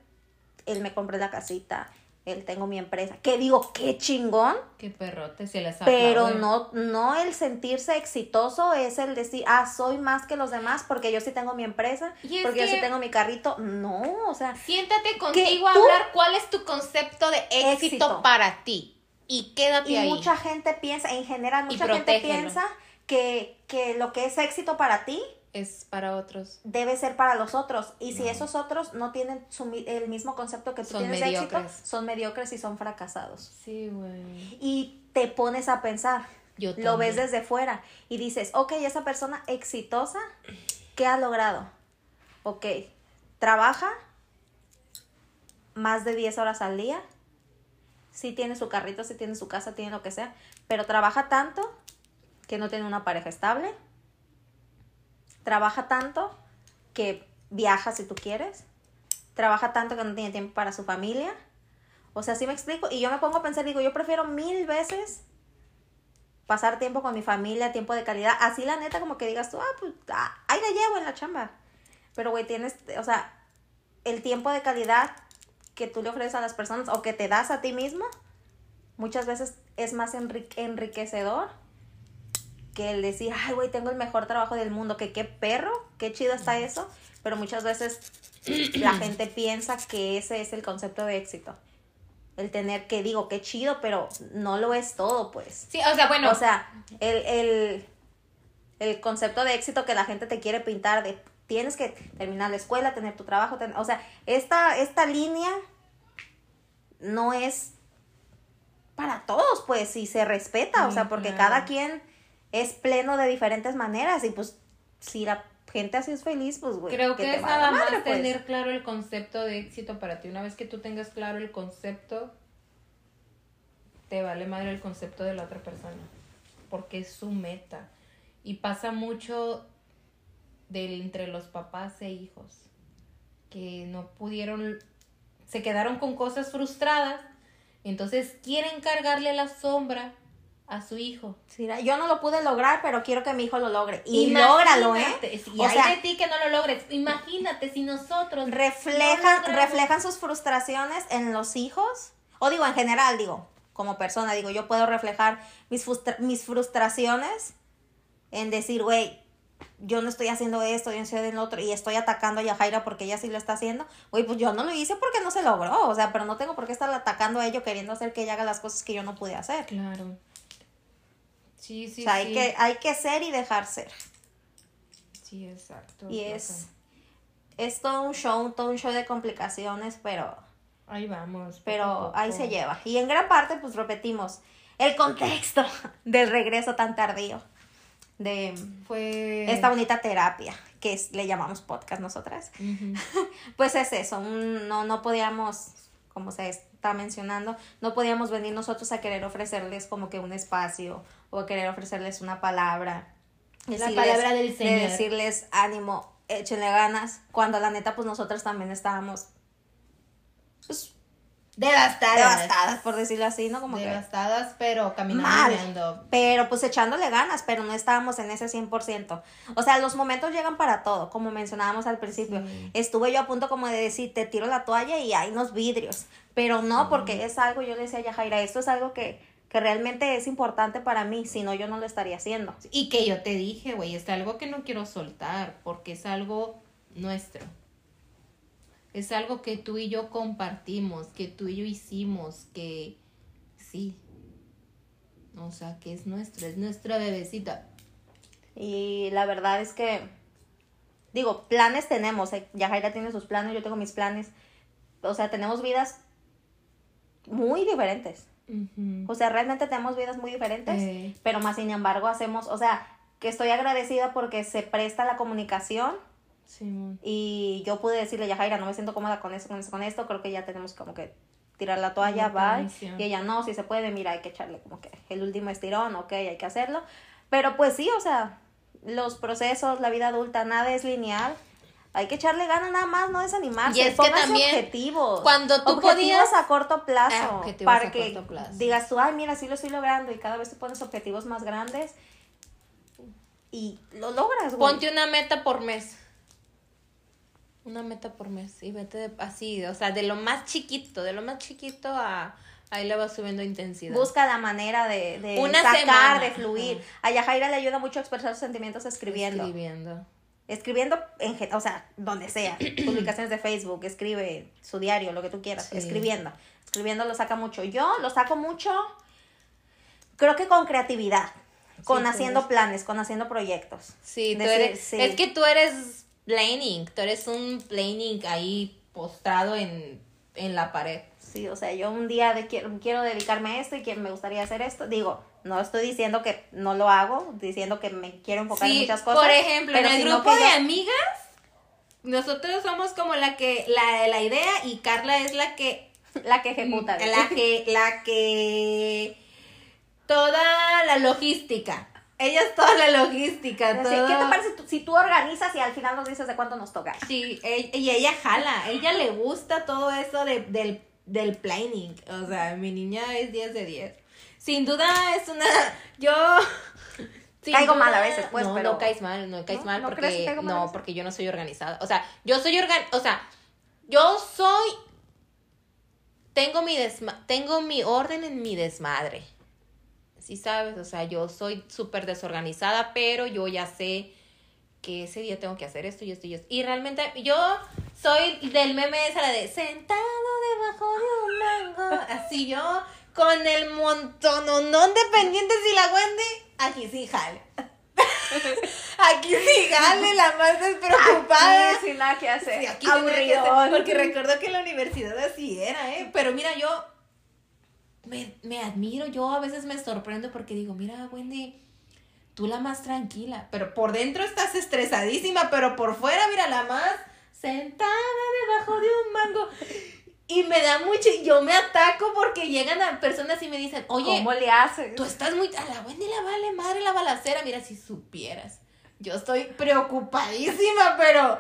el me compré la casita, el tengo mi empresa, que digo, qué chingón, Qué perrote se les pero no, no el sentirse exitoso es el decir, ah, soy más que los demás porque yo sí tengo mi empresa, Y es porque yo sí tengo mi carrito. No, o sea, Siéntate contigo a hablar cuál es tu concepto de éxito, Éxito. para ti. Y quédate y ahí. mucha gente piensa, en general, Y mucha gente piensa que, que lo que es éxito para ti Es para otros. debe ser para los otros. Y si esos otros no tienen su el mismo concepto que tú Son tienes de éxito, mediocres. son mediocres y son fracasados. Sí, güey. Y te pones a pensar, Yo lo ves desde fuera y dices, ok, esa persona exitosa, ¿qué ha logrado? Ok, trabaja más de 10 horas al día, sí tiene su carrito, sí tiene su casa, tiene lo que sea, pero trabaja tanto que no tiene una pareja estable, trabaja tanto que viaja si tú quieres, trabaja tanto que no tiene tiempo para su familia, o sea, sí me explico, y yo me pongo a pensar, digo, yo prefiero mil veces pasar tiempo con mi familia, tiempo de calidad, así la neta como que digas tú, ah, pues ah, ahí la llevo en la chamba. Pero güey, tienes, o sea, el tiempo de calidad que tú le ofreces a las personas o que te das a ti mismo, muchas veces es más enri- enriquecedor que el decir, ay, güey, tengo el mejor trabajo del mundo, que qué perro, qué chido está eso, pero muchas veces la gente piensa que ese es el concepto de éxito. El tener que, digo, qué chido, pero no lo es todo, pues. Sí, o sea, bueno. O sea, el, el, el concepto de éxito que la gente te quiere pintar de tienes que terminar la escuela, tener tu trabajo, ten- o sea, esta, esta línea no es para todos, pues, y se respeta, o sea, porque claro. cada quien es pleno de diferentes maneras y pues si la gente así es feliz, pues, güey. Creo que es nada más pues. tener claro el concepto de éxito para ti. Una vez que tú tengas claro el concepto, te vale madre el concepto de la otra persona. Porque es su meta. Y pasa mucho del, entre los papás e hijos. Que no pudieron se quedaron con cosas frustradas, entonces quieren cargarle la sombra a su hijo. Sí, yo no lo pude lograr, pero quiero que mi hijo lo logre. Y lógralo, ¿eh? Si o hay sea, de ti que no lo logres. Imagínate si nosotros reflejan, reflejan sus frustraciones en los hijos. O digo, en general, digo, como persona, digo, yo puedo reflejar mis, mis frustraciones en decir, güey, yo no estoy haciendo esto, yo no estoy haciendo otro, y estoy atacando a Yajaira porque ella sí lo está haciendo, güey, pues yo no lo hice porque no se logró, o sea, pero no tengo por qué estar atacando a ello queriendo hacer que ella haga las cosas que yo no pude hacer. Claro. Sí, sí, o sea, hay que, hay que ser y dejar ser. Sí, exacto. Y es, es todo un show, todo un show de complicaciones, pero... Ahí vamos. Pero ahí se lleva. Y en gran parte, pues repetimos, el contexto del regreso tan tardío de Fue... esta bonita terapia que le llamamos podcast nosotras. pues es eso, no, no podíamos, como se está mencionando, no podíamos venir nosotros a querer ofrecerles como que un espacio o a querer ofrecerles una palabra. La palabra del Señor. De decirles ánimo, échenle ganas, cuando la neta pues nosotros también estábamos pues, Devastadas. Devastadas, por decirlo así, ¿no? Como Devastadas, pero caminando. Pero pues echándole ganas, pero no estábamos en ese 100%. O sea, los momentos llegan para todo, como mencionábamos al principio. Estuve yo a punto como de decir, te tiro la toalla y hay unos vidrios. Pero no, porque es algo, yo le decía a Yajaira, esto es algo que, que realmente es importante para mí, si no yo no lo estaría haciendo. Y que yo te dije, güey, es algo que no quiero soltar, porque es algo nuestro. Es algo que tú y yo compartimos, que tú y yo hicimos, que sí. O sea, que es nuestro, es nuestra bebecita. Y la verdad es que, digo, planes tenemos. Eh, Yajaira tiene sus planes, yo tengo mis planes. O sea, tenemos vidas muy diferentes. O sea, realmente tenemos vidas muy diferentes, pero más sin embargo hacemos, o sea, que estoy agradecida porque se presta la comunicación y yo pude decirle, ya Jaira, no me siento cómoda con esto, con esto, con esto, creo que ya tenemos como que tirar la toalla, va. Y ella, no, si se puede, mira, hay que echarle como que el último estirón, ok, hay que hacerlo. Pero pues sí, o sea, los procesos, la vida adulta, nada es lineal. Hay que echarle ganas nada más, no desanimarse. Y es que también objetivos. Cuando tú objetivos a corto plazo. Ah, para que digas tú, ay, mira, sí lo estoy logrando y cada vez te pones objetivos más grandes y lo logras, güey. Ponte una meta por mes. Una meta por mes y vete así, o sea, de lo más chiquito, de lo más chiquito a ahí le vas subiendo intensidad. Busca la manera de, de sacar, de fluir. A Yajaira le ayuda mucho a expresar sus sentimientos escribiendo. Escribiendo. Escribiendo, en, o sea, donde sea, publicaciones de Facebook, escribe su diario, lo que tú quieras, escribiendo. Escribiendo lo saca mucho. Yo lo saco mucho, creo que con creatividad, con haciendo planes, con haciendo proyectos. Sí, tú eres, es que tú eres planning, tú eres un planning ahí postrado en, la pared. Sí, o sea, yo un día de, quiero, quiero dedicarme a esto y que me gustaría hacer esto. Digo, no estoy diciendo que no lo hago, diciendo que me quiero enfocar en muchas cosas. Por ejemplo, en el grupo de amigas, nosotros somos como la que, la, la idea y Carla es la que... La que ejecuta. La que, la que... Toda la logística. Ella es toda la logística. ¿Qué te parece si tú organizas y al final nos dices de cuánto nos toca? Sí, y ella jala, ella le gusta todo eso de, del, del planning. O sea, mi niña es 10 de 10. Sin duda es una... Yo... Caigo mal a veces, pues, no, pero... No caes mal, no caes mal porque... no, porque yo no soy organizada. O sea, yo soy organ... O sea, yo soy... Tengo mi, desma... Tengo mi orden en mi desmadre sí sabes, o sea, yo soy súper desorganizada, pero yo ya sé que ese día tengo que hacer esto y esto y esto. Y realmente yo soy del meme esa de sentado debajo de un mango. Así yo con el montón, no dependiente si la Wendy, aquí sí jale. Aquí sí jale, la más despreocupada. Aquí sin nada que hacer. aquí Aburrido. porque recuerdo que en la universidad así era, ¿eh? Pero mira, yo me, me admiro, yo a veces me sorprendo porque digo, mira, Wendy, tú la más tranquila, pero por dentro estás estresadísima, pero por fuera, mira, la más sentada debajo de un mango. Y me da mucho, yo me ataco porque llegan a personas y me dicen, oye, ¿cómo le haces? Tú estás muy, a la Wendy la vale madre la balacera, mira, si supieras. Yo estoy preocupadísima, pero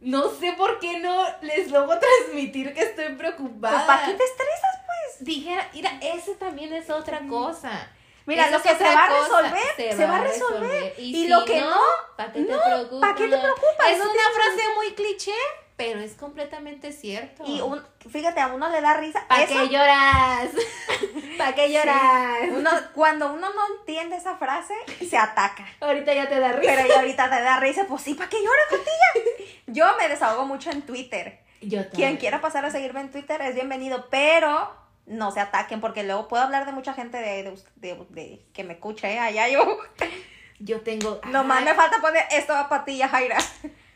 no sé por qué no les logro transmitir que estoy preocupada. Pues, ¿Para qué te estresas? Dijera, mira, ese también es otra cosa. Mira, lo que se va a resolver, se, va, a resolver. Y, lo que no, ¿para qué te preocupas? ¿Para qué te preocupas? Es una frase muy cliché, pero es completamente cierto. Y un, fíjate, a uno le da risa. ¿Para qué lloras? ¿Para qué lloras? Uno, cuando uno no entiende esa frase, se ataca. ahorita ya te da risa. Pero ahorita te da risa, pues sí, ¿para qué lloras, Cotilla? Yo me desahogo mucho en Twitter. Yo también. Quien quiera pasar a seguirme en Twitter es bienvenido, pero no se ataquen, porque luego puedo hablar de mucha gente de, de, que me escuche, ¿eh? allá yo. Yo tengo. Nomás me falta poner esto a patilla, Jaira.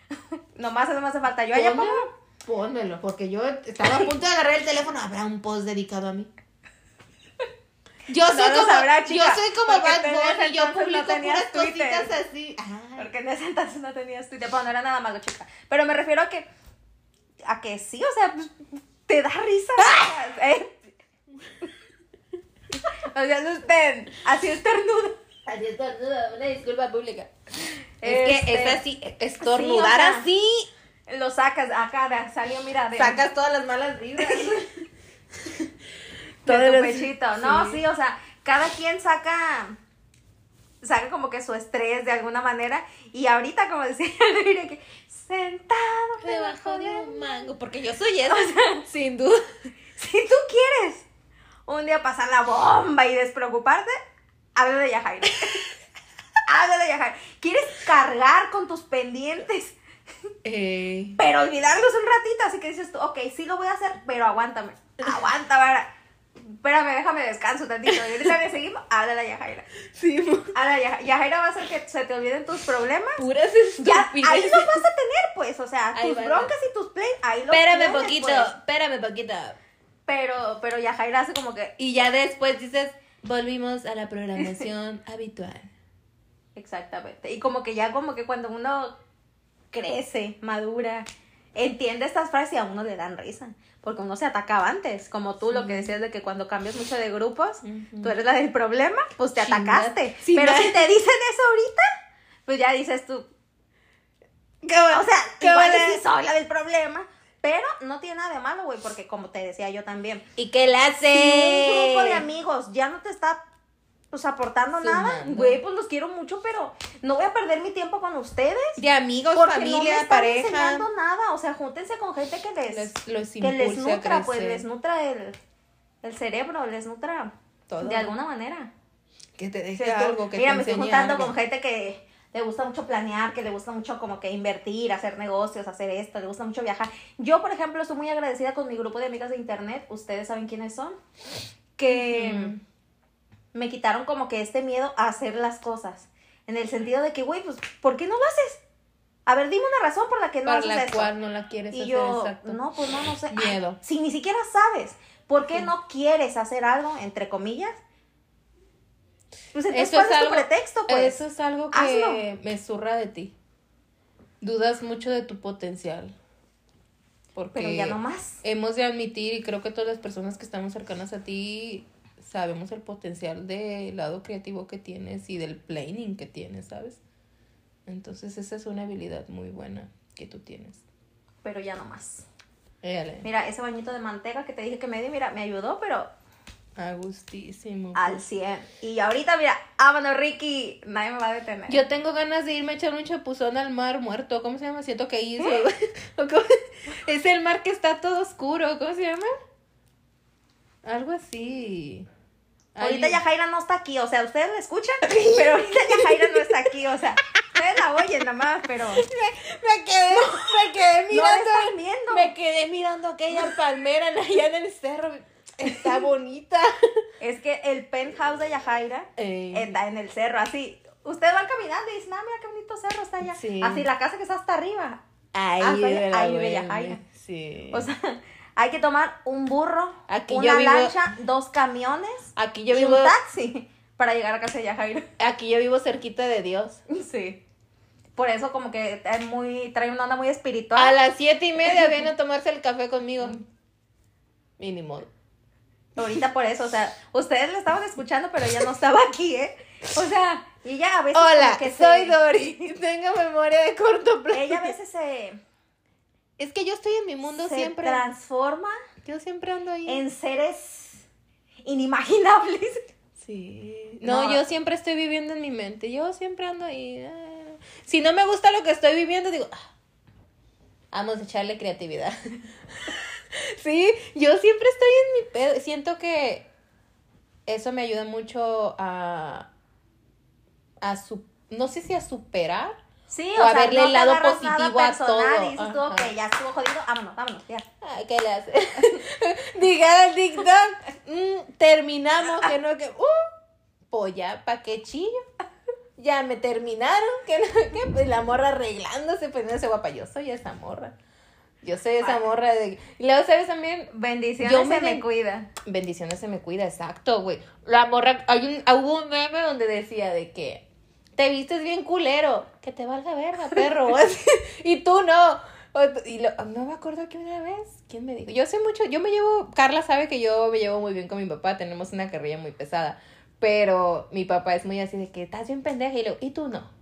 Nomás eso me hace falta. Yo allá pongo. Pónmelo, porque yo estaba a punto de agarrar el teléfono. ¿Habrá un post dedicado a mí? Yo soy como, yo soy como Bad Bunny, yo publico no puras cositas así. Porque en ese entonces no tenías Twitter, bueno, no era nada malo, chica. Pero me refiero a que, a que sí, o sea, te da risa. ¿eh? O sea, es usted, así es ternudo. Así es ternudo, una disculpa pública. Es que es este, así, estornudar así. Lo sacas acá, salió, mira. De, sacas todas las malas vibras. Todo el pechito. No, sí, o sea, cada quien saca saca como que su estrés de alguna manera y ahorita como decía mire que sentado debajo de un mango porque yo soy eso sin duda si tú quieres un día pasar la bomba y despreocuparte habla de Yajaira habla de Yajaira quieres cargar con tus pendientes eh... pero olvidarlos un ratito así que dices tú ok sí lo voy a hacer pero aguántame aguanta para espérame, déjame descanso tantito. Y ahorita le seguimos, habla la Yajaira. Sí. Habla Yajaira. Yajaira va a hacer que se te olviden tus problemas. Puras Ya, ahí los vas a tener, pues. O sea, tus broncas y tus plays, ahí los Espérame poquito, pues. espérame poquito. Pero, pero Yajaira hace como que... Y ya después dices, volvimos a la programación habitual. Exactamente. Y como que ya como que cuando uno crece, madura, entiende estas frases y a uno le dan risa porque uno se atacaba antes, como tú lo que decías de que cuando cambias mucho de grupos, tú eres la del problema, pues te atacaste. Pero si te dicen eso ahorita, pues ya dices tú. o sea, igual sí soy la del problema, pero no tiene nada de malo, güey, porque como te decía yo también. ¿Y qué le hace? Si un grupo de amigos ya no te está pues aportando nada, güey, pues los quiero mucho, pero no voy a perder mi tiempo con ustedes. De amigos, familia, no me están pareja. enseñando nada, o sea, júntense con gente que les, que les nutra, pues les nutra el, el cerebro, les nutra Todo. de alguna manera. Que te deje algo, que Mira, me estoy juntando con gente que le gusta mucho planear, que le gusta mucho como que invertir, hacer negocios, hacer esto, le gusta mucho viajar. Yo, por ejemplo, estoy muy agradecida con mi grupo de amigas de internet, ustedes saben quiénes son, que me quitaron como que este miedo a hacer las cosas. En el sentido de que, güey, pues, ¿por qué no lo haces? A ver, dime una razón por la que no haces la cual no la quieres y hacer, yo, exacto. no, pues no, no sé. Miedo. si ni siquiera sabes por qué no quieres hacer algo, entre comillas, pues entonces, eso es, algo, tu pretexto, pues? Eso es algo que me zurra de ti. Dudas mucho de tu potencial. Porque Pero ya no más. Hemos de admitir, y creo que todas las personas que estamos cercanas a ti sabemos el potencial del lado creativo que tienes y del planning que tienes, ¿sabes? Entonces esa es una habilidad muy buena que tú tienes. Pero ya no más. Mira, ese bañito de manteca que te dije que me di, mira, me ayudó, pero... Agustísimo. Al 100. Y ahorita, mira, vámonos, Ricky. Nadie me va a detener. Yo tengo ganas de irme a echar un chapuzón al mar muerto. ¿Cómo se llama? Siento que hizo. es el mar que está todo oscuro. ¿Cómo se llama? Algo así. Ahorita Yajaira no está aquí, o sea, ustedes la escuchan, pero ahorita Yajaira no está aquí, o sea, ustedes la oyen nada más, pero... Me, quedé, me quedé mirando, no me quedé mirando aquella palmera allá en el cerro, está bonita. Es que el penthouse de Yajaira está en el cerro, así, ustedes van caminando y dicen, ah, mira qué bonito cerro está allá, así, la casa que está hasta arriba, ahí, ahí vive Yajaira. Sí. O sea... Hay que tomar un burro, una lancha, dos camiones aquí yo y un taxi para llegar a casa de Yajaira. Aquí yo vivo cerquita de Dios. Sí. Por eso como que es muy, trae una onda muy espiritual. A las siete y media viene a tomarse el café conmigo. Mínimo. Ahorita por eso, o sea, ustedes lo estaban escuchando, pero ella no estaba aquí, ¿eh? O sea, y ella a veces... Hola, que soy Dori. Tengo memoria de corto plazo. Ella a veces se Es que yo estoy en mi mundo se siempre. transforma. Yo siempre ando ahí. En seres inimaginables. Sí. No, yo siempre estoy viviendo en mi mente. Yo siempre ando ahí. Ah. Si no me gusta lo que estoy viviendo, digo, ah, vamos a echarle creatividad. sí, yo siempre estoy en mi pedo. Siento que eso me ayuda mucho a, a su, no sé si a superar. Sí, o, sea, verle el lado positivo a todo. Y dices tú, que ya estuvo jodido, vámonos, vámonos, ya. Ay, ¿qué le hace? Diga el TikTok, mm, terminamos, que no, que, uh, pues ya, ¿pa' qué chillo? Ya me terminaron, que no, que pues la morra arreglándose, pues no ese guapa, yo soy esa morra. Yo soy esa morra de... Y luego, ¿sabes también? Bendiciones yo me se me cuida. Bendiciones se me cuida, exacto, güey. La morra... Hay un, hubo un meme donde decía de que... Te vistes bien culero. Que te valga verga, perro. y tú no. Y lo, no me acuerdo que una vez... ¿Quién me dijo? Yo sé mucho... Yo me llevo... Carla sabe que yo me llevo muy bien con mi papá. Tenemos una carrilla muy pesada. Pero mi papá es muy así de que... Estás bien pendeja. Y luego... Y tú no.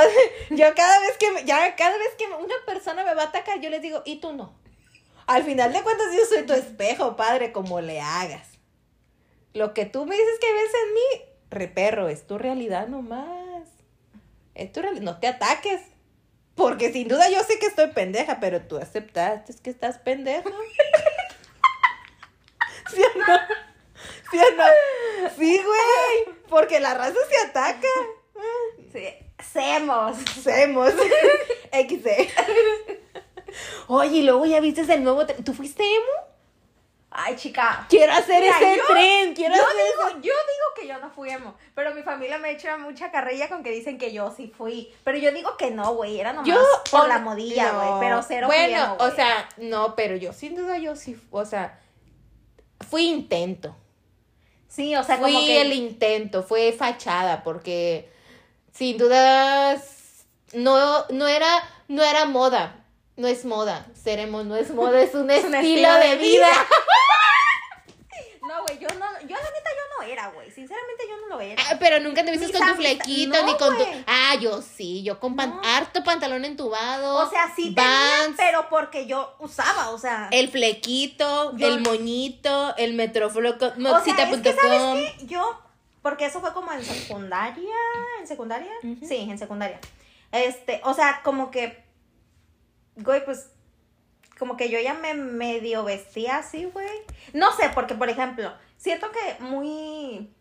yo cada vez que, ya cada vez que una persona me va a atacar, yo les digo, y tú no. Al final de cuentas, yo soy tu espejo, padre, como le hagas. Lo que tú me dices que ves en mí, reperro, es tu realidad nomás. Es tu realidad. No te ataques. Porque sin duda yo sé que estoy pendeja, pero tú aceptaste que estás pendeja. ¿Sí o no? ¿Sí o no? Sí, güey. Porque la raza se ataca. Sí. Semos. Semos. XD. Oye, y luego ya viste el nuevo ¿Tú fuiste emo? Ay, chica. Quiero hacer ese tren. Quiero yo hacer digo, Yo digo que yo no fui emo. Pero mi familia me echa mucha carrilla con que dicen que yo sí fui. Pero yo digo que no, güey. Era nomás por la modilla, güey. pero cero Bueno, o sea, no, pero yo sin duda yo sí. O sea, fui intento. Sí, o sea, fui como que... el intento. Fue fachada porque sin duda no, no era, no era moda. No es moda. Seremos, no es moda, es un, estilo, de, vida. no, güey, yo no, yo la neta yo no era, güey. Sinceramente yo no lo era. Ah, pero nunca te viste con tu flequito ni con tu. Ah, yo sí, yo con harto pantalón entubado. O sea, sí tenía, pero porque yo usaba, o sea. El flequito, el moñito, el metrofloco, sea, es que, ¿sabes qué? Yo porque eso fue como en secundaria, ¿en secundaria? Sí, en secundaria. Este, o sea, como que, güey, pues, como que yo ya me medio vestía así, güey. No sé, porque, por ejemplo, siento que muy,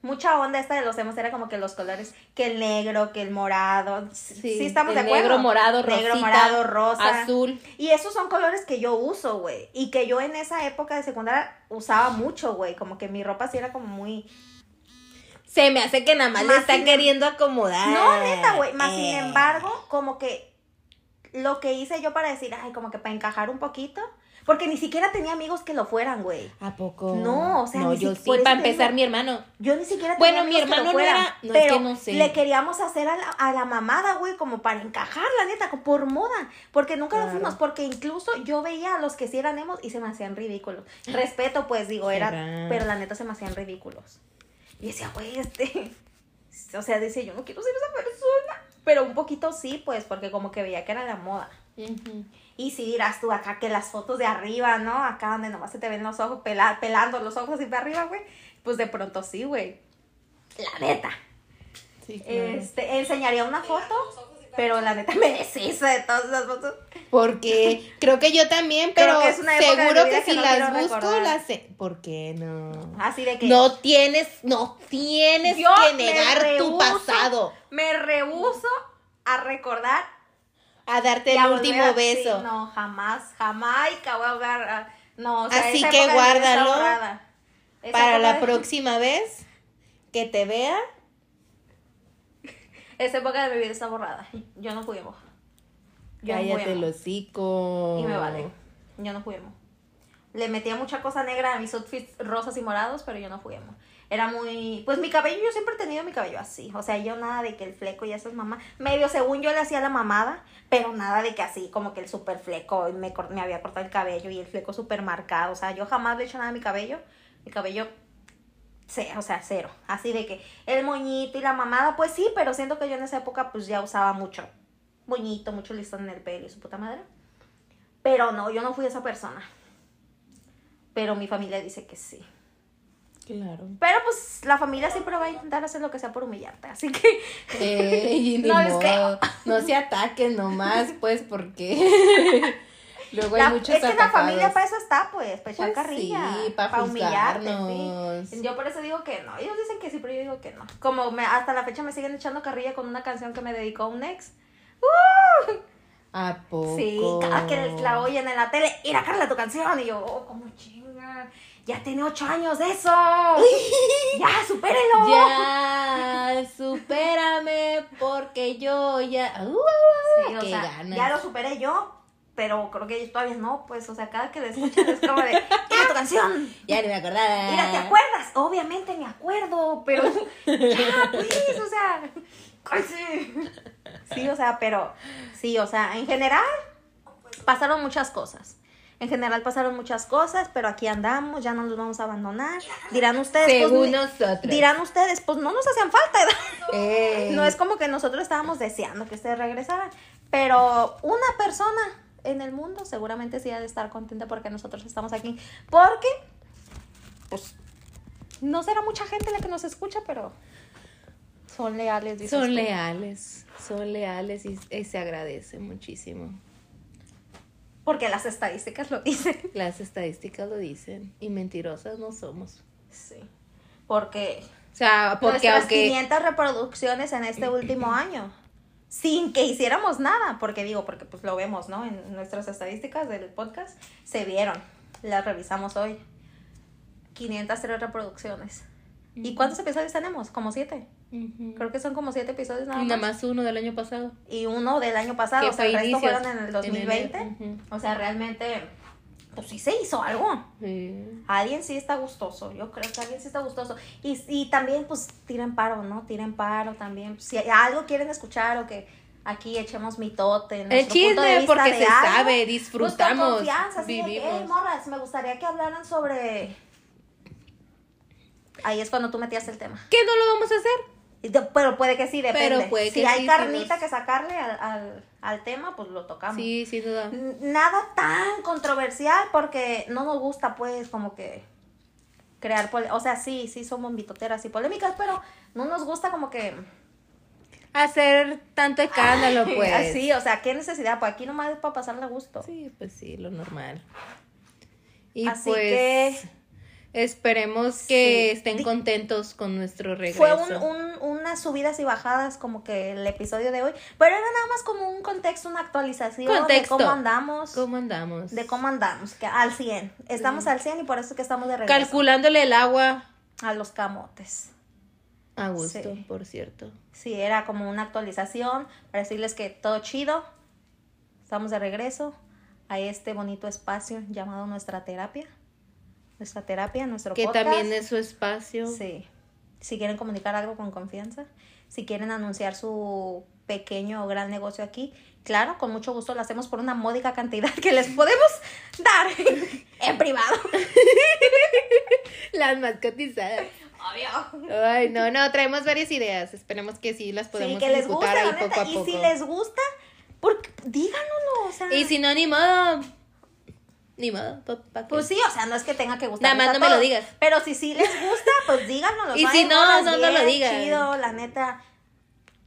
mucha onda esta de los emos era como que los colores, que el negro, que el morado. Sí, estamos de acuerdo. Negro, morado, rosita, Negro, morado, rosa. Azul. Y esos son colores que yo uso, güey. Y que yo en esa época de secundaria usaba mucho, güey. Como que mi ropa sí era como muy se me hace que nada más, le está queriendo acomodar. No, neta, güey. Más sin eh. embargo, como que lo que hice yo para decir, ay, como que para encajar un poquito. Porque ni siquiera tenía amigos que lo fueran, güey. ¿A poco? No, o sea, no, yo sí, para empezar, mi hermano. Yo ni siquiera tenía Bueno, mi hermano no era, no, pero es que no sé. le queríamos hacer a la, a la mamada, güey, como para encajar, la neta, por moda. Porque nunca lo fuimos, porque incluso yo veía a los que sí eran emos y se me hacían ridículos. Respeto, pues, digo, era, pero la neta se me hacían ridículos. Y decía, güey, este. O sea, dice, yo no quiero ser esa persona. Pero un poquito sí, pues, porque como que veía que era la moda. Y si dirás tú acá que las fotos de arriba, ¿no? Acá donde nomás se te ven los ojos pelando los ojos así para arriba, güey. Pues de pronto sí, güey. La neta. Sí, Este, enseñaría una foto pero la neta me deshizo de todas esas fotos. Porque creo que yo también, pero seguro que si las busco las sé. ¿Por qué no? Así de que no tienes, no tienes que negar tu pasado. Me rehuso a recordar a darte el último beso. no, jamás, jamás voy a ver, no, o sea, Así que guárdalo para la próxima vez que te vea esa época de mi vida está borrada. Yo no fui emo. Yo Cállate el hocico. Y me vale. Yo no fui emo. Le metía mucha cosa negra a mis outfits rosas y morados, pero yo no fui emo. Era muy... Pues mi cabello, yo siempre he tenido mi cabello así. O sea, yo nada de que el fleco y esas mamás... Medio según yo le hacía la mamada, pero nada de que así, como que el super fleco, me, me había cortado el cabello y el fleco super marcado. O sea, yo jamás le he hecho nada a mi cabello. Mi cabello o sea, cero. Así de que el moñito y la mamada, pues sí, pero siento que yo en esa época pues ya usaba mucho moñito, mucho listón en el pelo y su puta madre. Pero no, yo no fui esa persona. Pero mi familia dice que sí. Claro. Pero pues la familia siempre va a intentar hacer lo que sea por humillarte, así que no les creo. No se ataquen nomás, pues, porque luego hay muchos Es que la familia para eso está, pues, para echar pues carrilla. Sí, para, humillarte. Yo por eso digo que no. Ellos dicen que sí, pero yo digo que no. Como me, hasta la fecha me siguen echando carrilla con una canción que me dedicó un ex. ¡Uh! ¿A poco? Sí, cada que la oyen en la tele, ir a Carla tu canción. Y yo, oh, como chinga ya tiene ocho años de eso. ya, supérelo. Ya, supérame porque yo ya... Uh, sí, o sea, ya lo superé yo, pero creo que ellos todavía no, pues, o sea, cada que le escuchan es como de, ¡Mira tu canción! Ya no me acordaba. Mira, ¿te acuerdas? Obviamente me acuerdo, pero ya, pues, o sea, sí. Sí, o sea, pero, sí, o sea, en general pasaron muchas cosas. En general pasaron muchas cosas, pero aquí andamos, ya no nos vamos a abandonar. Dirán ustedes, pues, nosotros. dirán ustedes, pues no nos hacían falta. No es como que nosotros estábamos deseando que ustedes regresaran, pero una persona en el mundo seguramente sí ha de estar contenta porque nosotros estamos aquí, porque pues no será mucha gente la que nos escucha, pero son leales. Son leales, son leales y se agradece muchísimo. Porque las estadísticas lo dicen. Las estadísticas lo dicen. Y mentirosas no somos. Sí. Porque. O sea, porque nuestras 500 reproducciones en este último año. Sin que hiciéramos nada. Porque digo, porque pues lo vemos, ¿no? En nuestras estadísticas del podcast. Se vieron. Las revisamos hoy. 503 reproducciones. ¿Y cuántos episodios tenemos? Como siete. Creo que son como siete episodios nada más. Nada más uno del año pasado. Y uno del año pasado, o sea, el resto fueron en el 2020. O sea, realmente, pues sí se hizo algo. Alguien sí está gustoso, yo creo que alguien sí está gustoso. Y, y también, pues, tiren paro, ¿no? Tiren paro también. Si algo quieren escuchar o que aquí echemos mitote. El chisme, porque se sabe, disfrutamos. Pues confianza, vivimos. morras, me gustaría que hablaran sobre... Ahí es cuando tú metías el tema. ¿Qué no lo vamos a hacer? Pero puede que sí, depende. Pero si hay carnita que sacarle al, tema, pues lo tocamos. Sí, sin duda. Nada tan controversial porque no nos gusta, pues, como que crear... O sea, sí, sí somos mitoteras y polémicas, pero no nos gusta como que... Hacer tanto escándalo, pues. Sí, o sea, ¿qué necesidad? Pues aquí nomás es para pasarle a gusto. Sí, pues sí, lo normal. Y Así pues... que Esperemos que estén contentos con nuestro regreso. Fue un, unas subidas y bajadas como que el episodio de hoy, pero era nada más como un contexto, una actualización de cómo andamos. ¿Cómo andamos? De cómo andamos, que al 100. Estamos al 100 y por eso que estamos de regreso. Calculándole el agua. A los camotes. A gusto, por cierto. Sí, era como una actualización para decirles que todo chido. Estamos de regreso a este bonito espacio llamado nuestra terapia nuestra terapia, nuestro que podcast. Que también es su espacio. Sí. Si quieren comunicar algo con confianza, si quieren anunciar su pequeño o gran negocio aquí, claro, con mucho gusto lo hacemos por una módica cantidad que les podemos dar en privado. las más cotizadas. Obvio. Ay, no, no, traemos varias ideas. Esperemos que sí las podemos sí, que les ahí poco a poco. Y si les gusta, porque, díganoslo, o sea. Y si no, ni modo ni modo, Pues sí, o sea, no es que tenga que gustar. Nada más no me lo digas. Pero si sí les gusta, pues díganos. y si no, no, no lo digan. Chido, la neta,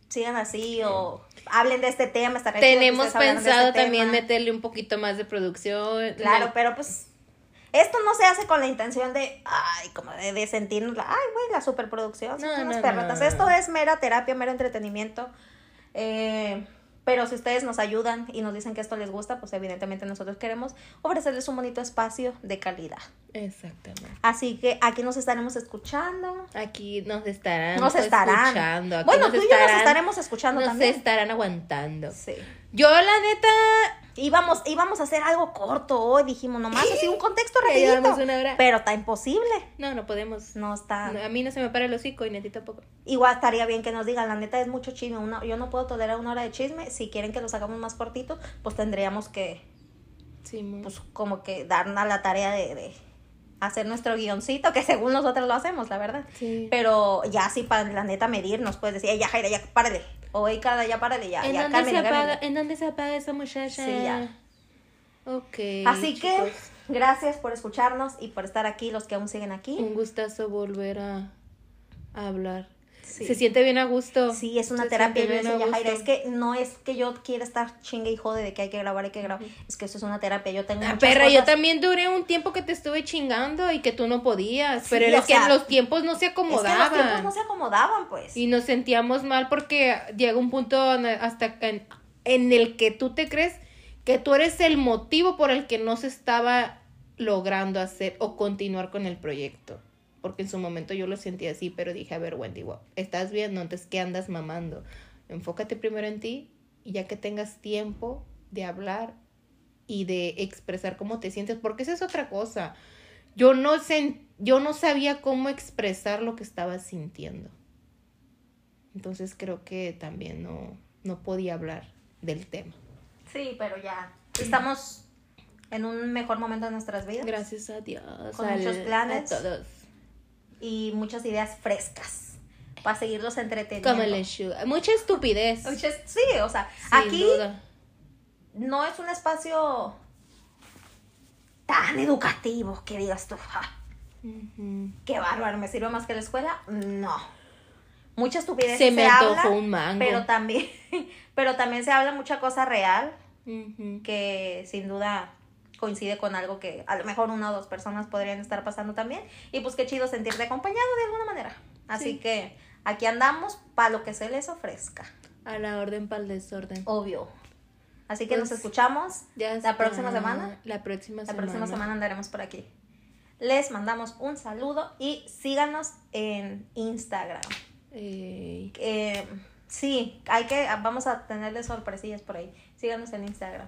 sigan así o hablen de este tema. Tenemos este pensado también meterle un poquito más de producción. Claro, pero pues esto no se hace con la intención de, ay, como de, de sentirnos, ay, güey, la superproducción. No, no, no, Esto es mera terapia, mero entretenimiento. Eh, pero si ustedes nos ayudan y nos dicen que esto les gusta, pues evidentemente nosotros queremos ofrecerles un bonito espacio de calidad. Exactamente. Así que aquí nos estaremos escuchando. Aquí nos estarán, nos estarán. escuchando. bueno, tú y yo nos estaremos escuchando también. Nos estarán aguantando. Sí. Yo, la neta, íbamos, íbamos a hacer algo corto hoy, dijimos nomás así un contexto rapidito. Pero está imposible. No, no podemos. No está. a mí no se me para el hocico y Neti tampoco. Igual estaría bien que nos digan, la neta es mucho chisme, una, yo no puedo tolerar una hora de chisme, si quieren que lo hagamos más cortito, pues tendríamos que sí, pues como que darnos la tarea de, hacer nuestro guioncito, que según nosotros lo hacemos, la verdad. Sí. Pero ya sí para la neta medirnos, puedes decir, ya Jaira, ya párale o cada ya párale, ya. ¿En, ya, dónde se apaga, ¿En dónde se apaga esa muchacha? Sí, ya. Ok. Así que gracias por escucharnos y por estar aquí, los que aún siguen aquí. Un gustazo volver a, hablar. Se siente bien a gusto. Sí, es una terapia. Yo decía, Jaira, es que no es que yo quiera estar chingue y jode de que hay que grabar, hay que grabar. Es que eso es una terapia. Yo tengo. Ah, perra, yo también duré un tiempo que te estuve chingando y que tú no podías. pero que los tiempos no se acomodaban. Es que los tiempos no se acomodaban, pues. Y nos sentíamos mal porque llega un punto hasta en, en el que tú te crees que tú eres el motivo por el que no se estaba logrando hacer o continuar con el proyecto. Porque en su momento yo lo sentí así, pero dije, a ver, Wendy, ¿estás bien? No, entonces, ¿qué andas mamando? Enfócate primero en ti y ya que tengas tiempo de hablar y de expresar cómo te sientes, porque esa es otra cosa. Yo no, yo no sabía cómo expresar lo que estaba sintiendo. Entonces creo que también no, no podía hablar del tema. Sí, pero ya estamos en un mejor momento de nuestras vidas. Gracias a Dios. Con muchos planes. Y muchas ideas frescas para seguirlos entreteniendo. Como el Mucha estupidez. sí, o sea, aquí no es un espacio tan educativo que digas tú. Qué bárbaro, ¿me sirve más que la escuela? No. Mucha estupidez se, me habla, un mango. Pero también, pero también se habla mucha cosa real que sin duda coincide con algo que a lo mejor una o dos personas podrían estar pasando también. Y pues qué chido sentirte acompañado de alguna manera. Así que aquí andamos para lo que se les ofrezca. A la orden para el desorden. Obvio. Así que nos pues, escuchamos la próxima semana. La próxima semana. La próxima semana andaremos por aquí. Les mandamos un saludo y síganos en Instagram. Eh, sí, hay que, vamos a tenerles sorpresillas por ahí. Síganos en Instagram.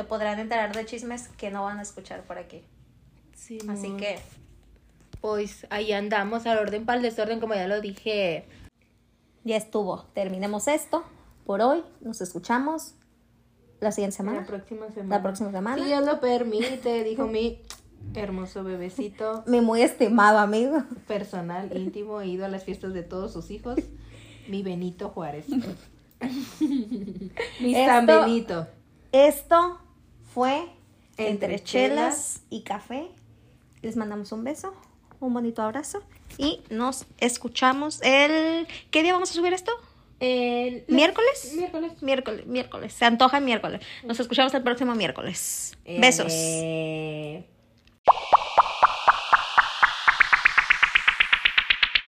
Se podrán enterar de chismes que no van a escuchar por aquí. Sí, Así que. Pues ahí andamos al orden para el desorden, como ya lo dije. Ya estuvo. Terminemos esto por hoy. Nos escuchamos la siguiente semana. La próxima semana. La próxima semana. Si Dios lo permite, dijo mi hermoso bebecito. Mi muy estimado amigo. Personal, íntimo, ido a las fiestas de todos sus hijos. Mi Benito Juárez. Mi San Benito. Esto fue Entre, chelas y Café. Les mandamos un beso, un bonito abrazo y nos escuchamos el... ¿Qué día vamos a subir esto? El miércoles. Miércoles. Miércoles, miércoles. Se antoja miércoles. Nos escuchamos el próximo miércoles. Besos. Eh,